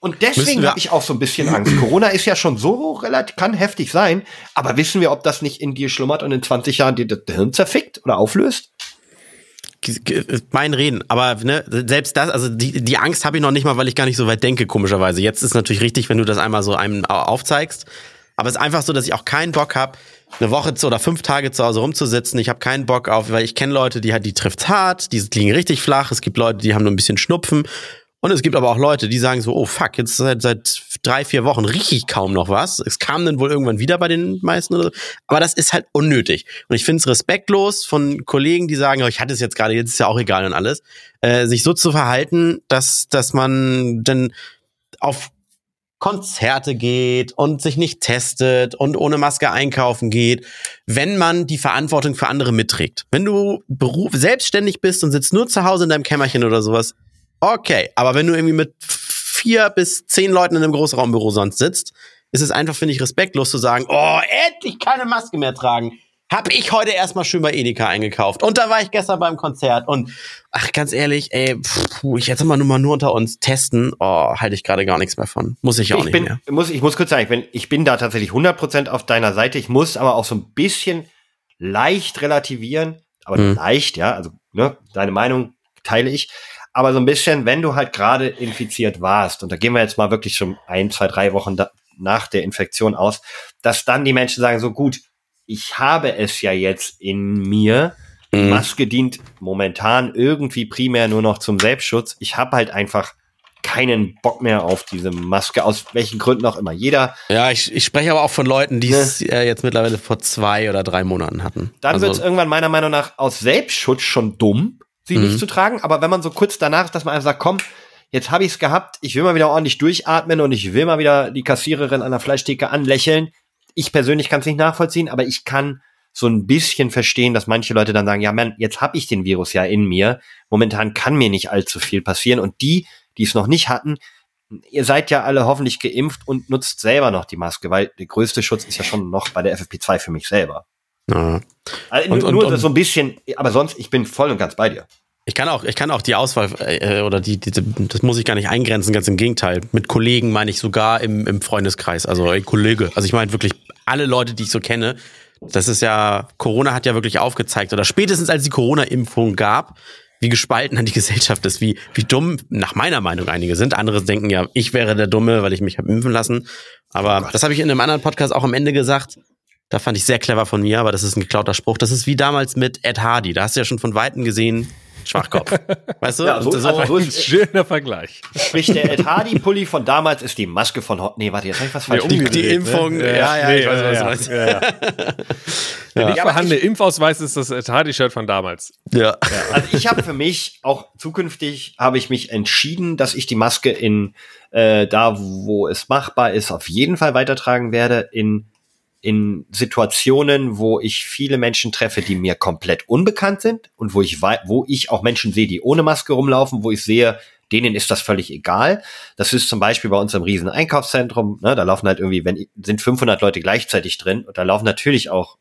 Und deswegen habe ich auch so ein bisschen Angst. Corona ist ja schon so relativ, kann heftig sein, aber wissen wir, ob das nicht in dir schlummert und in 20 Jahren dir das Hirn zerfickt oder auflöst? Mein Reden, aber ne, selbst das, also die, die Angst habe ich noch nicht mal, weil ich gar nicht so weit denke, komischerweise. Jetzt ist natürlich richtig, wenn du das einmal so einem aufzeigst. Aber es ist einfach so, dass ich auch keinen Bock habe, eine Woche zu, oder fünf Tage zu Hause rumzusitzen. Ich habe keinen Bock auf, weil ich kenne Leute, die die trifft's hart, die liegen richtig flach. Es gibt Leute, die haben nur ein bisschen Schnupfen. Und es gibt aber auch Leute, die sagen so, oh fuck, jetzt seit, seit drei, vier Wochen rieche ich kaum noch was. Es kam dann wohl irgendwann wieder bei den meisten oder so. Aber das ist halt unnötig. Und ich finde es respektlos von Kollegen, die sagen, oh, ich hatte es jetzt gerade, jetzt ist ja auch egal und alles, äh, sich so zu verhalten, dass, dass man dann auf Konzerte geht und sich nicht testet und ohne Maske einkaufen geht, wenn man die Verantwortung für andere mitträgt. Wenn du Beruf selbstständig bist und sitzt nur zu Hause in deinem Kämmerchen oder sowas, Okay, aber wenn du irgendwie mit vier bis zehn Leuten in einem Großraumbüro sonst sitzt, ist es einfach, finde ich, respektlos zu sagen, oh, endlich keine Maske mehr tragen. hab ich heute erstmal schön bei Edeka eingekauft. Und da war ich gestern beim Konzert. Und ach, ganz ehrlich, ey, pff, ich jetzt immer nur mal nur unter uns testen. Oh, halte ich gerade gar nichts mehr von. Muss ich auch ich nicht bin, mehr. Muss, ich muss kurz sagen, ich bin, ich bin da tatsächlich 100% auf deiner Seite. Ich muss aber auch so ein bisschen leicht relativieren. Aber Mhm. leicht, ja. Also, ne, deine Meinung teile ich. Aber so ein bisschen, wenn du halt gerade infiziert warst, und da gehen wir jetzt mal wirklich schon ein, zwei, drei Wochen da, nach der Infektion aus, dass dann die Menschen sagen, so gut, ich habe es ja jetzt in mir. Die Mhm. Maske dient momentan irgendwie primär nur noch zum Selbstschutz. Ich habe halt einfach keinen Bock mehr auf diese Maske, aus welchen Gründen auch immer. Jeder, Ja, ich, ich spreche aber auch von Leuten, die es äh, jetzt mittlerweile vor zwei oder drei Monaten hatten. dann also, wird es irgendwann meiner Meinung nach aus Selbstschutz schon dumm, sie Mhm. nicht zu tragen. Aber wenn man so kurz danach, dass man einfach sagt, komm, jetzt habe ich es gehabt, ich will mal wieder ordentlich durchatmen und ich will mal wieder die Kassiererin an der Fleischtheke anlächeln. Ich persönlich kann es nicht nachvollziehen, aber ich kann so ein bisschen verstehen, dass manche Leute dann sagen, ja, man, jetzt habe ich den Virus ja in mir. Momentan kann mir nicht allzu viel passieren. Und die, die es noch nicht hatten, ihr seid ja alle hoffentlich geimpft und nutzt selber noch die Maske, weil der größte Schutz ist ja schon noch bei der FFP2 für mich selber. Ja. Also Und- nur und- und- so ein bisschen, aber sonst, ich bin voll und ganz bei dir. Ich kann auch, ich kann auch die Auswahl äh, oder die, die, das muss ich gar nicht eingrenzen, ganz im Gegenteil. Mit Kollegen meine ich sogar im, im Freundeskreis, also ey, Kollege. Also ich meine wirklich alle Leute, die ich so kenne. Das ist ja, Corona hat ja wirklich aufgezeigt, oder spätestens als die Corona-Impfung gab, wie gespalten die Gesellschaft ist, wie, wie dumm, nach meiner Meinung einige sind. Andere denken ja, ich wäre der Dumme, weil ich mich habe impfen lassen. Aber das habe ich in einem anderen Podcast auch am Ende gesagt. Da fand ich sehr clever von mir, aber das ist ein geklauter Spruch. Das ist wie damals mit Ed Hardy. Da hast du ja schon von Weitem gesehen, Schwachkopf. Weißt du? Ja, so, also so ist, Schöner Vergleich. sprich, der Ed Hardy-Pulli von damals ist die Maske von Hot. Nee, warte, jetzt habe ich was falsch die, gesagt. die Impfung, ja, ja, ich weiß, was du meinst. Ja, ja. Der nicht Ja, aber vorhandene Impfausweis ist das Hardy-Shirt von damals. Ja. Also ich habe für mich, auch zukünftig, habe ich mich entschieden, dass ich die Maske in äh, da, wo es machbar ist, auf jeden Fall weitertragen werde. In, in Situationen, wo ich viele Menschen treffe, die mir komplett unbekannt sind und wo ich, wo ich auch Menschen sehe, die ohne Maske rumlaufen, wo ich sehe, denen ist das völlig egal. Das ist zum Beispiel bei uns im riesen Einkaufszentrum. Ne, da laufen halt irgendwie, wenn sind 500 Leute gleichzeitig drin und da laufen natürlich auch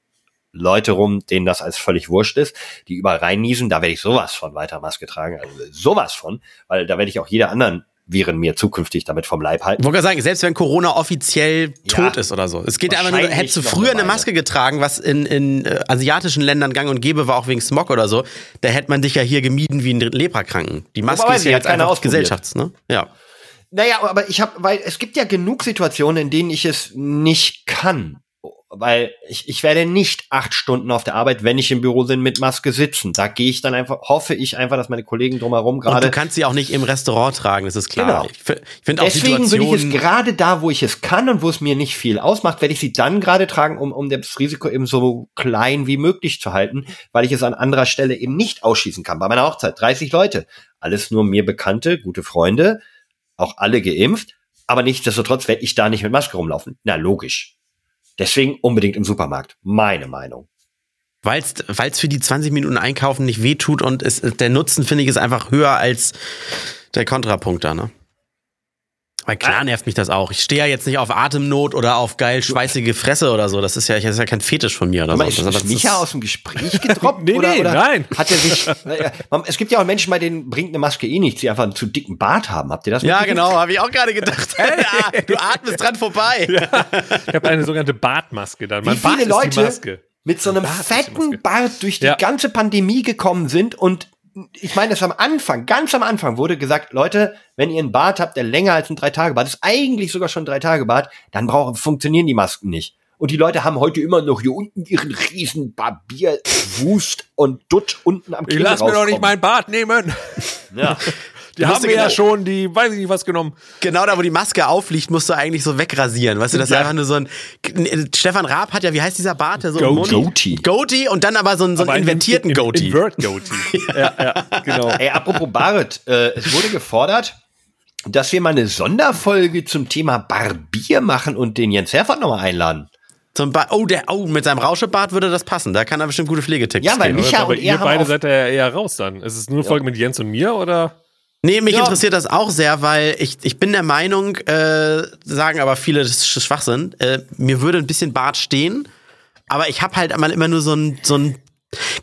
Leute rum, denen das als völlig wurscht ist, die überall reinniesen, da werde ich sowas von weiter Maske tragen, also sowas von, weil da werde ich auch jede anderen Viren mir zukünftig damit vom Leib halten. Ich wollte gerade sagen, selbst wenn Corona offiziell Ja. tot ist oder so. Es geht ja einfach nur, hättest du früher eine Maske getragen, was in, in äh, asiatischen Ländern gang und gäbe war, auch wegen Smog oder so, da hätte man dich ja hier gemieden wie ein Leprakranken. Die Maske ist ja jetzt einfach. Gesellschafts, ne? Ja. Naja, aber ich habe, weil es gibt ja genug Situationen, in denen ich es nicht kann. Weil ich, ich werde nicht acht Stunden auf der Arbeit, wenn ich im Büro bin, mit Maske sitzen. Da gehe ich dann einfach, hoffe ich einfach, dass meine Kollegen drumherum Und du gerade. kannst sie auch nicht im Restaurant tragen, das ist klar. Genau. Ich, ich finde auch Deswegen will ich es gerade da, wo ich es kann und wo es mir nicht viel ausmacht, werde ich sie dann gerade tragen, um, um das Risiko eben so klein wie möglich zu halten, weil ich es an anderer Stelle eben nicht ausschießen kann. Bei meiner Hochzeit 30 Leute, alles nur mir bekannte, gute Freunde, auch alle geimpft, aber nichtsdestotrotz werde ich da nicht mit Maske rumlaufen. Na, logisch. Deswegen unbedingt im Supermarkt. Meine Meinung. Weil es für die 20 Minuten Einkaufen nicht wehtut und es, der Nutzen, finde ich, ist einfach höher als der Kontrapunkt da, ne? Weil klar nervt mich das auch. Ich stehe ja jetzt nicht auf Atemnot oder auf geil schweißige Fresse oder so. Das ist ja, das ist ja kein Fetisch von mir oder Aber so. ist, Das- ist das Micha aus dem Gespräch gedroppt? Nee, oder, nee, oder nein. Hat er sich, naja, es gibt ja auch Menschen, bei denen bringt eine Maske eh nichts, die einfach einen zu dicken Bart haben. Habt ihr das Ja, genau, habe ich auch gerade gedacht. ja, du atmest dran vorbei. Ich habe eine sogenannte Bartmaske dann. Wie Mein Bart viele ist die Leute Maske. mit so einem Bart fetten Bart durch die Ja. ganze Pandemie gekommen sind und ich meine, das am Anfang, ganz am Anfang wurde gesagt, Leute, wenn ihr einen Bart habt, der länger als ein Drei-Tage-Bart ist, eigentlich sogar schon ein Drei-Tage-Bart, dann brauchen, funktionieren die Masken nicht. Und die Leute haben heute immer noch hier unten ihren riesen Barbierwust und Dutt unten am Ich Kinn lass mir doch nicht meinen Bart nehmen. Ja. Die haben du mir ja genau- schon die, weiß ich nicht was genommen. Genau da, wo die Maske aufliegt, musst du eigentlich so wegrasieren. Weißt du, das ist Ja. einfach nur so ein. Stefan Raab hat ja, wie heißt dieser Bart? Der so Goatee. Mund- Goatee. Goatee und dann aber so einen, so einen Aber invertierten in, Goatee. Invert Goatee. ja, ja, genau. Ey, apropos Bart, äh, es wurde gefordert, dass wir mal eine Sonderfolge zum Thema Barbier machen und den Jens Herford nochmal einladen. Zum ba oh, der, oh, mit seinem Rauschebart würde das passen. Da kann er bestimmt gute Pflegetipps Ja, weil geben. Micha Aber und er ihr haben beide seid ja eher raus dann. Ist es nur eine Folge mit Jens und mir oder? Nee, mich Ja. interessiert das auch sehr, weil ich, ich bin der Meinung, äh, sagen aber viele, das ist Schwachsinn, äh, mir würde ein bisschen Bart stehen, aber ich habe halt immer, immer nur so ein, so ein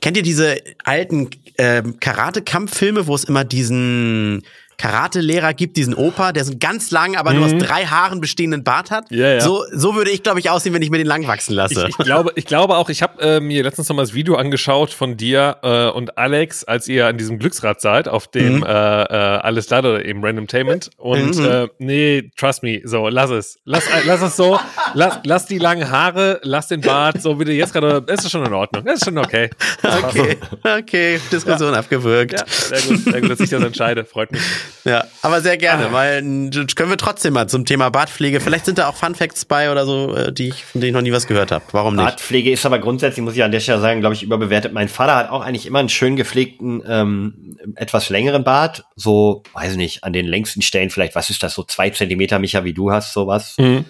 Kennt ihr diese alten äh, Karate-Kampffilme, wo es immer diesen Karate-Lehrer gibt, diesen Opa, der so einen ganz langen, aber mhm. nur aus mhm. drei Haaren bestehenden Bart hat. Ja, ja. So, so würde ich, glaube ich, aussehen, wenn ich mir den lang wachsen lasse. Ich, ich glaube, ich glaube auch, ich habe äh, mir letztens noch mal das Video angeschaut von dir äh, und Alex, als ihr an diesem Glücksrad seid, auf dem mhm. äh, äh, Alles Lade oder eben Randomtainment. Und mhm. äh, nee, trust me, so, lass es. Lass, äh, lass es so, lass, lass die langen Haare, lass den Bart, so wie du jetzt gerade, das ist schon in Ordnung. Das ist schon okay. Okay, okay, Diskussion ja. abgewürgt. Ja, sehr gut, sehr gut, dass ich das entscheide, freut mich. Ja, aber sehr gerne, ah. weil können wir trotzdem mal zum Thema Bartpflege. Vielleicht sind da auch Fun Facts bei oder so, äh, die ich, von denen ich noch nie was gehört habe. Warum nicht? Bartpflege ist aber grundsätzlich, muss ich an der Stelle sagen, glaube ich, überbewertet. Mein Vater hat auch eigentlich immer einen schön gepflegten, ähm, etwas längeren Bart. So, weiß ich nicht, an den längsten Stellen vielleicht, was ist das, so zwei Zentimeter, Micha, wie du hast, sowas. Mhm.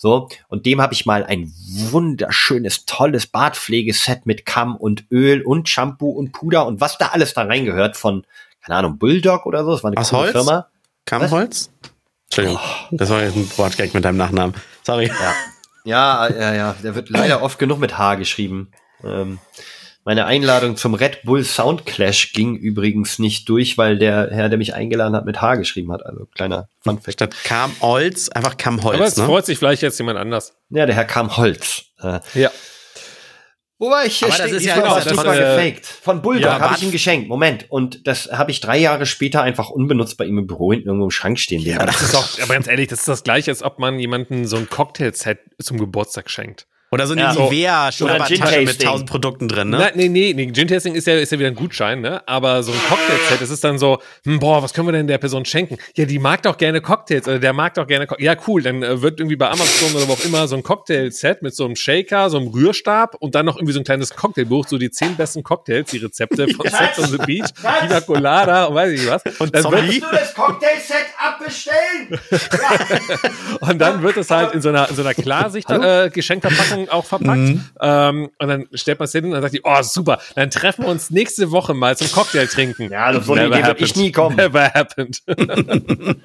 So, und dem habe ich mal ein wunderschönes, tolles Bartpflegeset mit Kamm und Öl und Shampoo und Puder und was da alles da reingehört von keine Ahnung, Bulldog oder so. Das war eine Aus Holz? Firma. Kammholz? Entschuldigung, oh. das war jetzt ein Wortgag mit deinem Nachnamen. Sorry. Ja. ja, ja, ja. Der wird leider oft genug mit H geschrieben. Ähm, meine Einladung zum Red Bull Sound Clash ging übrigens nicht durch, weil der Herr, der mich eingeladen hat, mit H geschrieben hat. Also kleiner Fun Fact. Statt Kam Holz, einfach Kam Holz. Aber es ne? freut sich vielleicht jetzt jemand anders. Ja, der Herr Kam Holz. Äh, ja. Wobei ich hier stehe, das ist ja genau, das war gefaked. Von Bulldog ja, habe ich ihm geschenkt. Moment. Und das habe ich drei Jahre später einfach unbenutzt bei ihm im Büro hinten irgendwo im Schrank stehen. Ja, aber das ist doch, aber ganz ehrlich, das ist das gleiche, als ob man jemanden so ein Cocktailset zum Geburtstag schenkt. Oder so eine ja, Nivea Schnurrbartasche mit tausend Produkten drin, ne? Na, nee, nee, nee, Gin-Tasting ist ja, ist ja wieder ein Gutschein, ne? Aber so ein Cocktail-Set, das ist dann so, hm, boah, was können wir denn der Person schenken? Ja, die mag doch gerne Cocktails, oder der mag doch gerne Cocktails. Ja, cool, dann äh, wird irgendwie bei Amazon oder wo auch immer so ein Cocktail-Set mit so einem Shaker, so einem Rührstab und dann noch irgendwie so ein kleines Cocktailbuch, so die zehn besten Cocktails, die Rezepte von Sex on the Beach, Pina Colada und weiß ich was. Und dann wird du das Cocktail-Set abbestellen? Und dann wird es halt in so einer, in so einer Klarsicht-Geschenkverpackung äh, auch verpackt. Mhm. Ähm, und dann stellt man es hin und dann sagt die, oh super, dann treffen wir uns nächste Woche mal zum Cocktail trinken. Ja, das würde ich nie kommen. Never happened.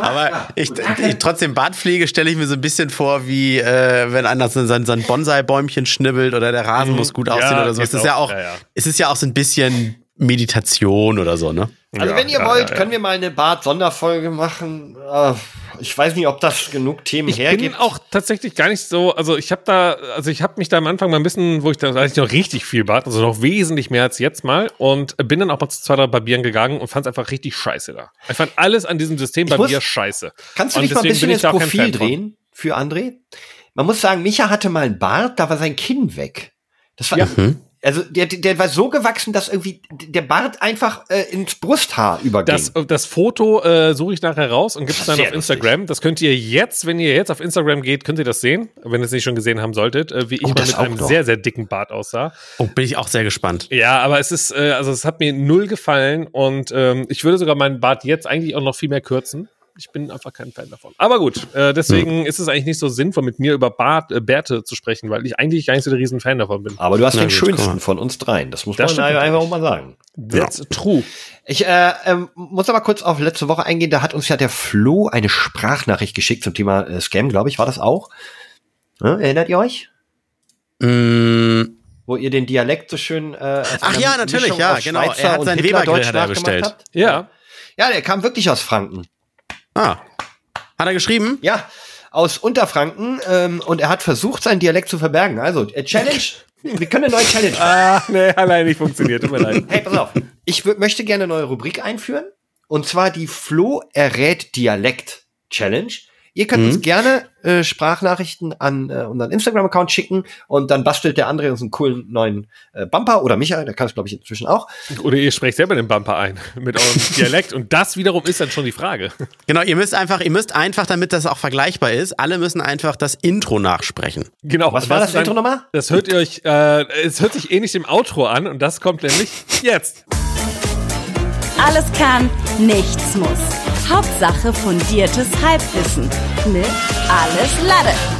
Aber ich, ich, trotzdem Bartpflege stelle ich mir so ein bisschen vor, wie äh, wenn einer so sein, sein Bonsai-Bäumchen schnibbelt oder der Rasen mhm. muss gut aussehen ja, oder so. Es ist ja auch, ja, ja. es ist ja auch so ein bisschen Meditation oder so, ne? Also wenn ihr wollt, können wir mal eine Bart-Sonderfolge machen. Uh, ich weiß nicht, ob das genug Themen ich hergibt. Ich bin auch tatsächlich gar nicht so, also ich habe da, also ich habe mich da am Anfang mal ein bisschen, wo ich da, da hatte ich noch richtig viel Bart, also noch wesentlich mehr als jetzt mal und bin dann auch mal zu zwei, drei Barbieren gegangen und fand es einfach richtig scheiße da. Ich fand alles an diesem System Barbier scheiße. Kannst du dich mal ein bisschen ins Profil drehen für André? Man muss sagen, Micha hatte mal einen Bart, da war sein Kinn weg. Das war, ja. Mhm. Also der, der war so gewachsen, dass irgendwie der Bart einfach äh, ins Brusthaar überging. Das, das Foto äh, suche ich nachher raus und gibt es dann auf Instagram. Lustig. Das könnt ihr jetzt, wenn ihr jetzt auf Instagram geht, könnt ihr das sehen, wenn ihr es nicht schon gesehen haben solltet, äh, wie ich oh, mal mit einem noch. sehr, sehr dicken Bart aussah. Oh, bin ich auch sehr gespannt. Ja, aber es ist, äh, also es hat mir null gefallen und ähm, ich würde sogar meinen Bart jetzt eigentlich auch noch viel mehr kürzen. Ich bin einfach kein Fan davon. Aber gut, äh, deswegen ja. ist es eigentlich nicht so sinnvoll, mit mir über Bart, äh, Bärte zu sprechen, weil ich eigentlich gar nicht so der riesen Fan davon bin. Aber du hast Na, den gut, schönsten von uns dreien. Das muss das man einfach auch mal sagen. That's ja. true. Ich äh, ähm, muss aber kurz auf letzte Woche eingehen. Da hat uns ja der Flo eine Sprachnachricht geschickt zum Thema äh, Scam, glaube ich, war das auch. Ja, erinnert ihr euch? Mm. Wo ihr den Dialekt so schön. Äh, Ach ja, natürlich, ja, genau. Er hat seinen Webergrill bestellt. Ja. Ja, der kam wirklich aus Franken. Ah. Hat er geschrieben? Ja, aus Unterfranken. Ähm, und er hat versucht, seinen Dialekt zu verbergen. Also, äh, Challenge. Wir können eine neue Challenge. ah, nee, allein nicht funktioniert. Tut mir leid. Hey, pass auf. Ich möchte gerne eine neue Rubrik einführen. Und zwar die Flo errät Dialekt Challenge. Ihr könnt mhm. uns gerne äh, Sprachnachrichten an äh, unseren Instagram-Account schicken und dann bastelt der André uns einen coolen neuen äh, Bumper oder Michael, der kann es, glaube ich, inzwischen auch. Oder ihr sprecht selber den Bumper ein mit eurem Dialekt und das wiederum ist dann schon die Frage. Genau, ihr müsst einfach, ihr müsst einfach, damit das auch vergleichbar ist, alle müssen einfach das Intro nachsprechen. Genau. Was war das, das Intro nochmal? Das hört ihr euch, äh, es hört sich ähnlich dem Outro an und das kommt nämlich jetzt. Alles kann, nichts muss. Hauptsache fundiertes Halbwissen mit Alles Lade.